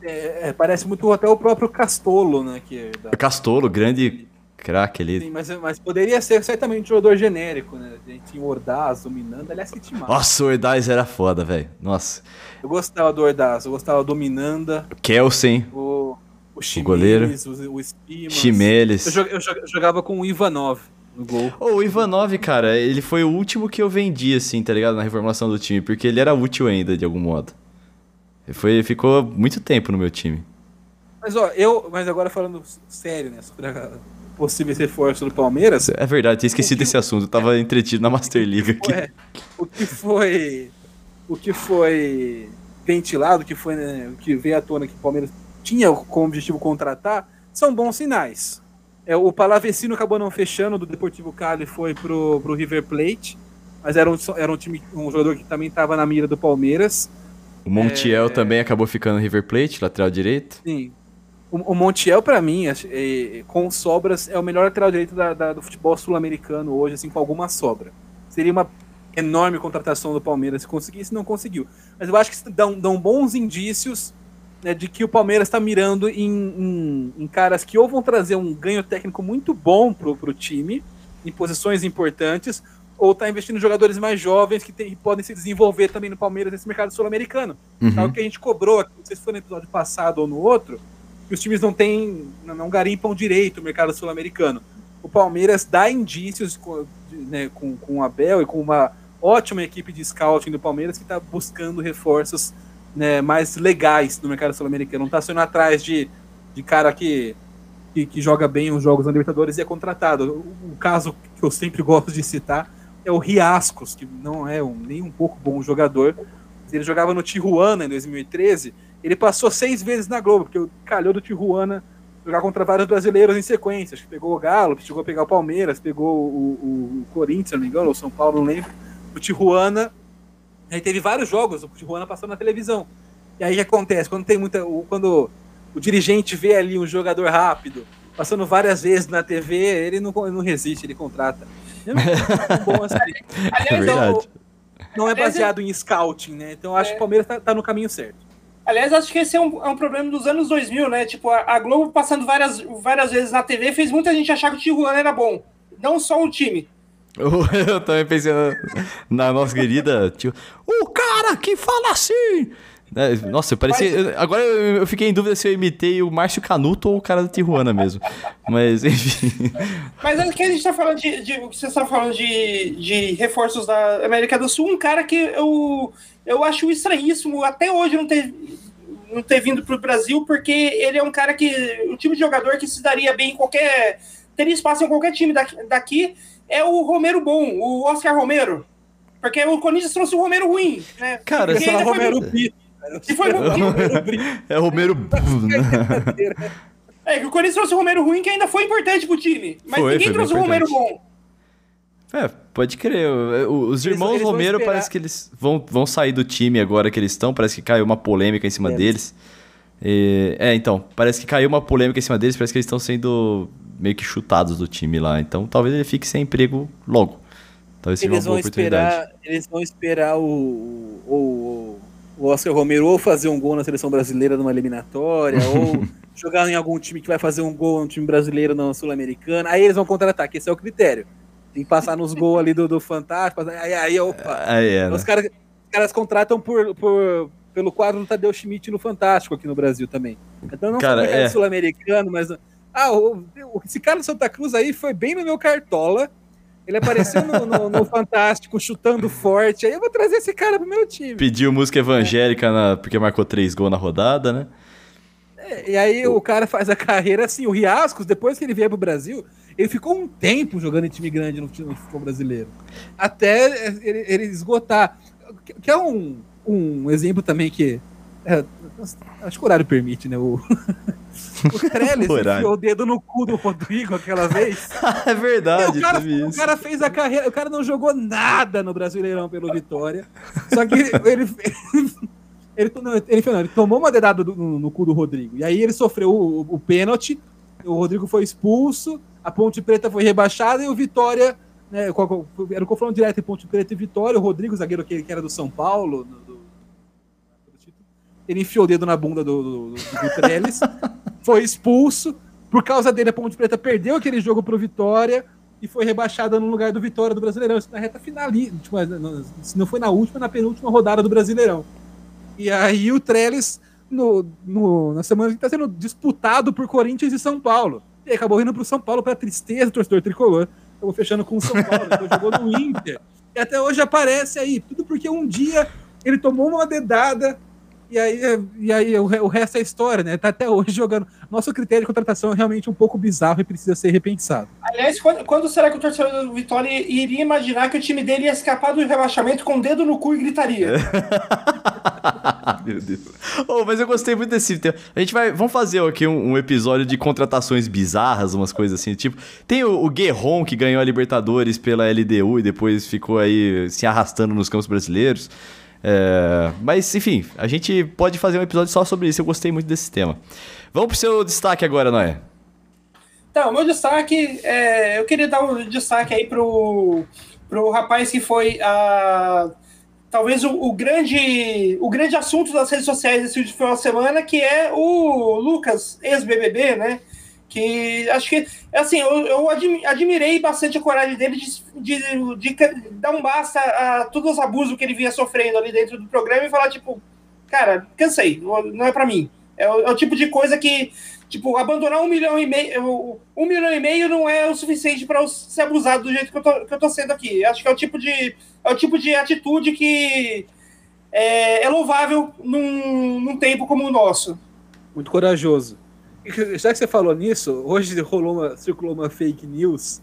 É, é, parece muito até o próprio Castolo, né? Que é da... Castolo, grande craque ali. Sim, mas, mas poderia ser certamente um jogador genérico, né? A gente tinha o Ordaz dominando, aliás, que time Nossa, o Ordaz era foda, velho. Nossa. Eu gostava do Ordaz, eu gostava do Dominanda. Kelsen. O, o, Chimeles, o goleiro. O, o. Chimeles. Eu, eu, jogava com o Ivanov no gol. Oh, o Ivanov, cara, ele foi o último que eu vendi, assim, tá ligado? Na reformulação do time, porque ele era útil ainda, de algum modo. Ele foi, ficou muito tempo no meu time. Mas, ó, eu. Mas agora falando sério, né? Sobre a possíveis reforços do Palmeiras. É verdade, tinha esquecido desse assunto. Eu tava entretido na Master League aqui. É, o que foi. O que foi ventilado, o que foi, né, o que veio à tona que o Palmeiras tinha como objetivo contratar, são bons sinais. É, o Palavecino acabou não fechando, do Deportivo Cali foi pro, pro River Plate, mas era um, era um time, um jogador que também estava na mira do Palmeiras. O Montiel é, também acabou ficando no River Plate, lateral direito. Sim. O, o Montiel, para mim, é, é, com sobras, é o melhor lateral direito da, da, do futebol sul-americano hoje, assim, com alguma sobra. Seria uma enorme contratação do Palmeiras se conseguisse, não conseguiu. Mas eu acho que dão, dão bons indícios né, de que o Palmeiras está mirando em, em, em, caras que ou vão trazer um ganho técnico muito bom pro, pro time, em posições importantes, ou está investindo em jogadores mais jovens que, tem, que, podem se desenvolver também no Palmeiras nesse mercado sul-americano. Uhum. Algo que a gente cobrou, não sei se foi no episódio passado ou no outro, que os times não têm, não garimpam direito o mercado sul-americano. O Palmeiras dá indícios com, né, com, com o Abel e com uma ótima equipe de scouting do Palmeiras que está buscando reforços né, mais legais no mercado sul-americano. Não está sendo atrás de, de cara que, que, que, joga bem os jogos da Libertadores e é contratado. O, o, caso que eu sempre gosto de citar é o Riascos, que não é um, nem um pouco bom jogador. Ele jogava no Tijuana em 2013. Ele passou seis vezes na Globo, porque calhou do Tijuana jogar contra vários brasileiros em sequência. Acho que pegou o Galo, chegou a pegar o Palmeiras, pegou o, o, o Corinthians, se não me engano, ou São Paulo, não lembro. O Tijuana Aí teve vários jogos, o Tijuana passando na televisão. E aí o que acontece? Quando tem muita. Quando o dirigente vê ali um jogador rápido, passando várias vezes na TV, ele não, não resiste, ele contrata. É bom assim. Aliás, não, não, é baseado em scouting, né? Então acho é. que o Palmeiras tá, tá, no caminho certo. Aliás, acho que esse é um, é um problema dos anos 2000, né? Tipo, a, a, Globo passando várias, várias vezes na TV fez muita gente achar que o Tijuana era bom. Não só o time. Eu também pensei na, nossa querida tio. O cara que fala assim! É, nossa, eu parecia. Agora eu fiquei em dúvida se eu imitei o Márcio Canuto ou o cara do Tijuana mesmo. Mas, enfim. Mas é que a gente tá falando de. de você está falando de, de reforços da América do Sul, um cara que eu, eu acho estranhíssimo até hoje não ter, não ter vindo pro Brasil, porque ele é um cara que. um tipo de jogador que se daria bem em qualquer. teria espaço em qualquer time daqui é o Romero bom, o Oscar Romero. Porque o Corinthians trouxe o Romero ruim, né? Cara, só ainda foi Romero Brito. Se foi muito- É Romero. É, que o Corinthians trouxe o Romero ruim, que ainda foi importante pro time. Mas Foi, ninguém foi trouxe o Romero bom. É, pode crer. O- o- Os Eles- irmãos eles vão Romero parece que eles vão, vão sair do time agora que eles estão. Parece que caiu uma polêmica em cima É. deles. E- é, então, parece que caiu uma polêmica em cima deles. Parece que eles estão sendo meio que chutados do time lá. Então talvez ele fique sem emprego logo. Talvez seja uma Eles boa vão oportunidade. esperar, eles vão esperar o, o, o Oscar Romero ou fazer um gol na seleção brasileira numa eliminatória, ou jogar em algum time que vai fazer um gol no time brasileiro na Sul-Americana. Aí eles vão contra-atacar, que esse é o critério. Tem que passar nos gols ali do, do Fantástico. Aí, aí opa. Aí é, né? Os caras, caras contratam por, por- pelo quadro do Tadeu Schmidt no Fantástico aqui no Brasil também. Então não Cara, só mercado é. sul-americano, mas. Ah, o, o- esse cara do Santa Cruz aí foi bem no meu cartola. Ele apareceu no, no- no Fantástico chutando forte. Aí eu vou trazer esse cara pro meu time. Pediu música evangélica na- porque marcou três gols na rodada, né? É, E aí o cara faz a carreira assim. O Riascos, depois que ele veio pro Brasil, ele ficou um tempo jogando em time grande no, time- no futebol brasileiro. Até ele, ele esgotar. Que é um, um exemplo também que. É, acho que o horário permite, né? O, o Trellis enfiou o dedo no cu do Rodrigo aquela vez. é verdade, E o, cara, o cara fez a carreira, o cara não jogou nada no Brasileirão pelo Vitória. Só que ele. Ele, não, ele, não, ele tomou uma dedada do- no, no cu do Rodrigo. E aí ele sofreu o, o, o pênalti. O Rodrigo foi expulso. A Ponte Preta foi rebaixada e o Vitória. Né, era o confronto direto entre Ponte Preta e Vitória. O Rodrigo, zagueiro que, que era do São Paulo. Ele enfiou o dedo na bunda do, do, do, do Trellis. foi expulso. Por causa dele, a Ponte Preta perdeu aquele jogo pro Vitória e foi rebaixada no lugar do Vitória do Brasileirão. Isso na reta final, tipo, se não foi na última, na penúltima rodada do Brasileirão. E aí o Trellis, no, no- na semana que está sendo disputado por Corinthians e São Paulo. E aí acabou indo pro São Paulo para tristeza do torcedor tricolor. Acabou fechando com o São Paulo, depois jogou no Inter. E até hoje aparece aí. Tudo porque um dia ele tomou uma dedada e aí, e aí o, o resto é história, né? Tá até hoje jogando. Nosso critério de contratação é realmente um pouco bizarro e precisa ser repensado. Aliás, quando, quando será que o torcedor do Vitória iria imaginar que o time dele ia escapar do rebaixamento com o dedo no cu e gritaria? Meu Deus. Oh, mas eu gostei muito desse tema. A gente vai. Vamos fazer aqui um, um episódio de contratações bizarras, umas coisas assim. Tipo, tem o, o Guerron que ganhou a Libertadores pela LDU e depois ficou aí se arrastando nos campos brasileiros. É, mas, enfim, a gente pode fazer um episódio só sobre isso. Eu gostei muito desse tema. Vamos pro seu destaque agora, Noé. Então, meu destaque, é, eu queria dar um destaque aí pro, pro rapaz que foi a, talvez o, o grande, o grande assunto das redes sociais desse último final de semana, que é o Lucas, ex-BBB, né? Que acho que, assim, eu, eu admi- admirei bastante a coragem dele de, de, de ca- dar um basta a todos os abusos que ele vinha sofrendo ali dentro do programa e falar, tipo, cara, cansei, não é pra mim. É o, é o tipo de coisa que, tipo, abandonar um milhão e meio, um milhão e meio não é o suficiente para ser abusado do jeito que eu, tô, que eu tô sendo aqui. Acho que é o tipo de, é o tipo de atitude que é, é louvável num, num tempo como o nosso. Muito corajoso. E Já que você falou nisso, hoje rolou uma, circulou uma fake news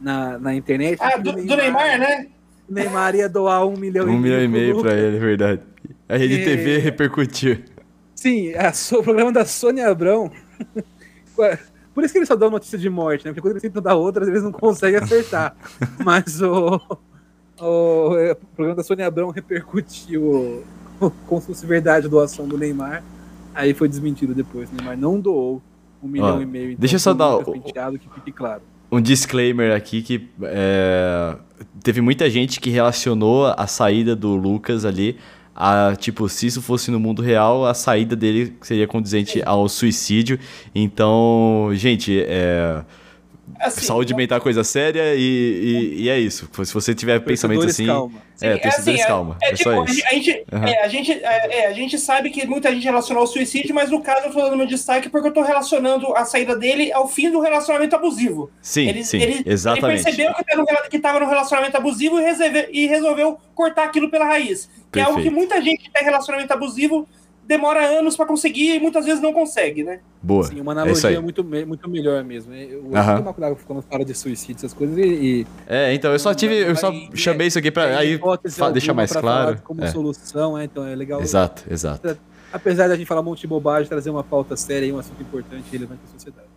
na, na internet. Ah, do, o do Neymar, né? O Neymar ia doar um milhão Um milhão e meio pra ele, é verdade. A Rede É. TV repercutiu. Sim, a, so- o programa da Sônia Abrão. Por isso que eles só dão notícia de morte, né? Porque quando eles tentam dar outras, eles não conseguem acertar. Mas o, o, é, o programa da Sônia Abrão repercutiu o- como se fosse verdade a doação do Neymar. Aí foi desmentido depois. O Neymar não doou um milhão Ó, e meio. então deixa eu só dar Penteado, que fique claro. um disclaimer aqui que é, teve muita gente que relacionou a saída do Lucas ali a, tipo, se isso fosse no mundo real, a saída dele seria condizente ao suicídio. Então, gente, é, Assim, saúde mental é coisa séria e, e, e é isso. Se você tiver pensamento Torcedores, assim, calma. é, Sim, torcedores, assim, calma. É, É, tipo, só a isso. gente, a gente, é, a, gente, é, é, a gente sabe que muita gente relacionou ao suicídio, mas no caso eu tô dando meu destaque porque eu tô relacionando a saída dele ao fim do relacionamento abusivo. Sim, ele, sim, ele, exatamente. Ele percebeu que, tá no rela- que tava no relacionamento abusivo e, resolveu- e resolveu cortar aquilo pela raiz. Que é algo que Perfeito. muita gente que tem relacionamento abusivo demora anos para conseguir e muitas vezes não consegue, né? Boa. Sim, uma é isso aí. analogia muito, me- muito melhor mesmo. Eu Aham. acho que uma quando fala de suicídio, essas coisas, e. e É, então, eu só tive. Eu só Vai- chamei isso aqui pra tem aí deixar mais claro. Como É, solução, é, então é legal. Exato, exato. Apesar da gente falar um monte de bobagem, trazer uma pauta séria e um assunto importante e relevante para a sociedade.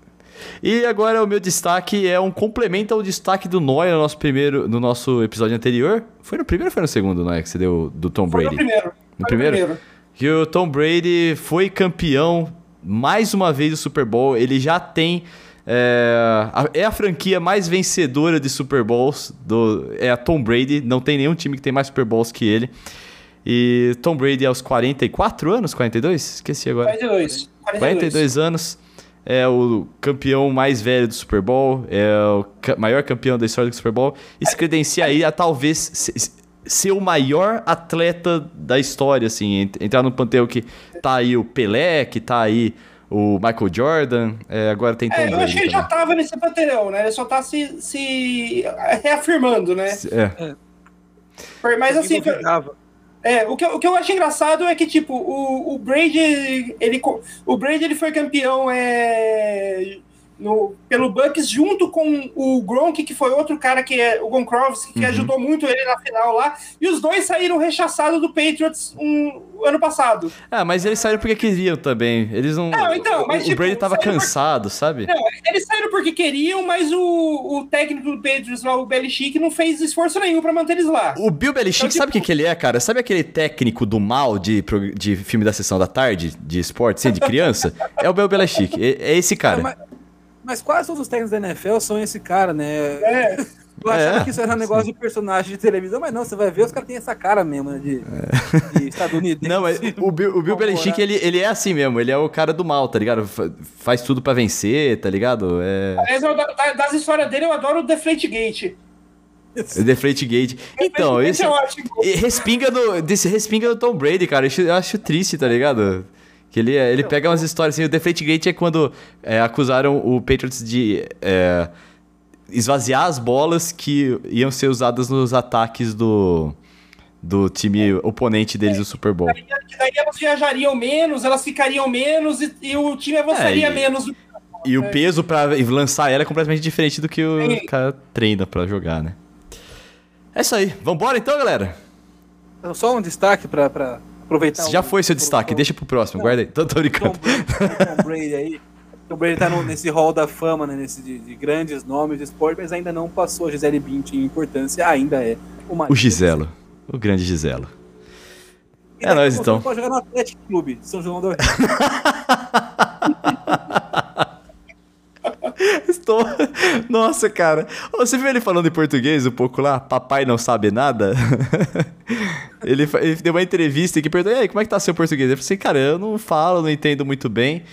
E agora o meu destaque é um complemento ao destaque do Noia no nosso primeiro, no nosso episódio anterior. Foi no primeiro ou foi no segundo, Noia, que você deu do Tom Foi Brady? no primeiro. No Foi primeiro? Que o Tom Brady foi campeão mais uma vez do Super Bowl. Ele já tem. É a, é a franquia mais vencedora de Super Bowls. Do, é a Tom Brady. Não tem nenhum time que tem mais Super Bowls que ele. E Tom Brady aos 44 anos? 42? Esqueci agora. 42. 42. 42 anos. É o campeão mais velho do Super Bowl. É o maior campeão da história do Super Bowl. E se credencia aí a talvez ser o maior atleta da história, assim. ent- Entrar no panteão que tá aí o Pelé, que tá aí o Michael Jordan. é, agora tem Tom É, eu acho que ele já tava nesse panteão, né? Ele só tá se, se reafirmando, né? É. Por- Mas assim. É, o que, eu- o que eu acho engraçado é que, tipo, o, o Brady, ele, o Brady ele foi campeão é, no, pelo Bucks junto com o Gronk, que foi outro cara que é o Gronkowski, que Uhum. ajudou muito ele na final lá, e os dois saíram rechaçados do Patriots um, ano passado. Ah, mas eles saíram porque queriam também. Eles não. Não, então, mas, o tipo, Brady tava porque- cansado, sabe? Não, eles saíram porque queriam, mas o, o técnico do Patriots lá, o Belichick, não fez esforço nenhum pra manter eles lá. O Bill Belichick, Então, tipo- sabe o que, que ele é, cara? Sabe aquele técnico do mal de, de filme da sessão da tarde, de esporte, assim, de criança? é o Bill Belichick. É, é esse cara. Mas, mas quase todos os técnicos da NFL são esse cara, né? É, Eu achava É, que isso era um negócio de personagem de televisão, mas não, você vai ver, os caras têm essa cara mesmo, né? De, de estadunidense. Não, mas o Bill, o Bill Belichick, ele, ele é assim mesmo. Ele é o cara do mal, tá ligado? Fa- Faz tudo pra vencer, tá ligado? É... aliás, eu- da- das histórias dele, eu adoro o Deflate Gate. é Deflate Gate. Então, esse... é ótimo. E Respinga do, desse respinga do Tom Brady, cara. Eu acho triste, tá ligado? Que ele, ele pega umas histórias assim. O Deflate Gate é quando é, acusaram o Patriots de é, esvaziar as bolas que iam ser usadas nos ataques do, do time oponente deles no Super Bowl. Que daí elas viajariam menos, elas ficariam menos e, e o time avançaria É, e- menos. E o peso pra lançar ela é completamente diferente do que o Sim. cara treina pra jogar, né? É isso aí. Vambora então, galera? Então, Só um destaque pra, pra aproveitar. Já o- foi seu destaque, deixa pro próximo. Guarda aí. Tô, tô Tom brincando. Brady, Tom Brady aí. Tom Brady tá no- nesse hall da fama, né? Nesse de, de grandes nomes de esporte, mas ainda não passou a Gisele Bündchen em importância, ainda é o marido. O Giselo. O grande Giselo. E É nóis, então. Pode jogar no Atlético Clube, São João do Rio. Estou. Nossa, cara. Você viu ele falando em português um pouco lá? Papai não sabe nada? ele, ele deu uma entrevista que perguntou: e aí, como é que tá seu português? Eu falei assim, cara, eu não falo, não entendo muito bem.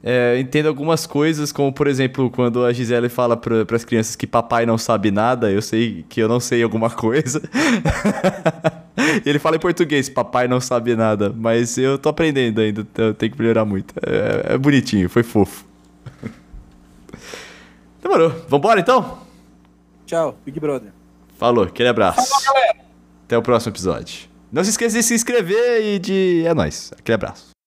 É, entendo algumas coisas, como por exemplo, quando a Gisele fala para as crianças que papai não sabe nada, eu sei que eu não sei alguma coisa. Ele fala em português, papai não sabe nada, mas eu tô aprendendo ainda, então eu tenho que melhorar muito. É, é bonitinho, foi fofo. Demorou. Vambora então? Tchau, Big Brother. Falou, aquele abraço. Até o próximo episódio. Não se esqueça de se inscrever e de. É nóis. Aquele abraço.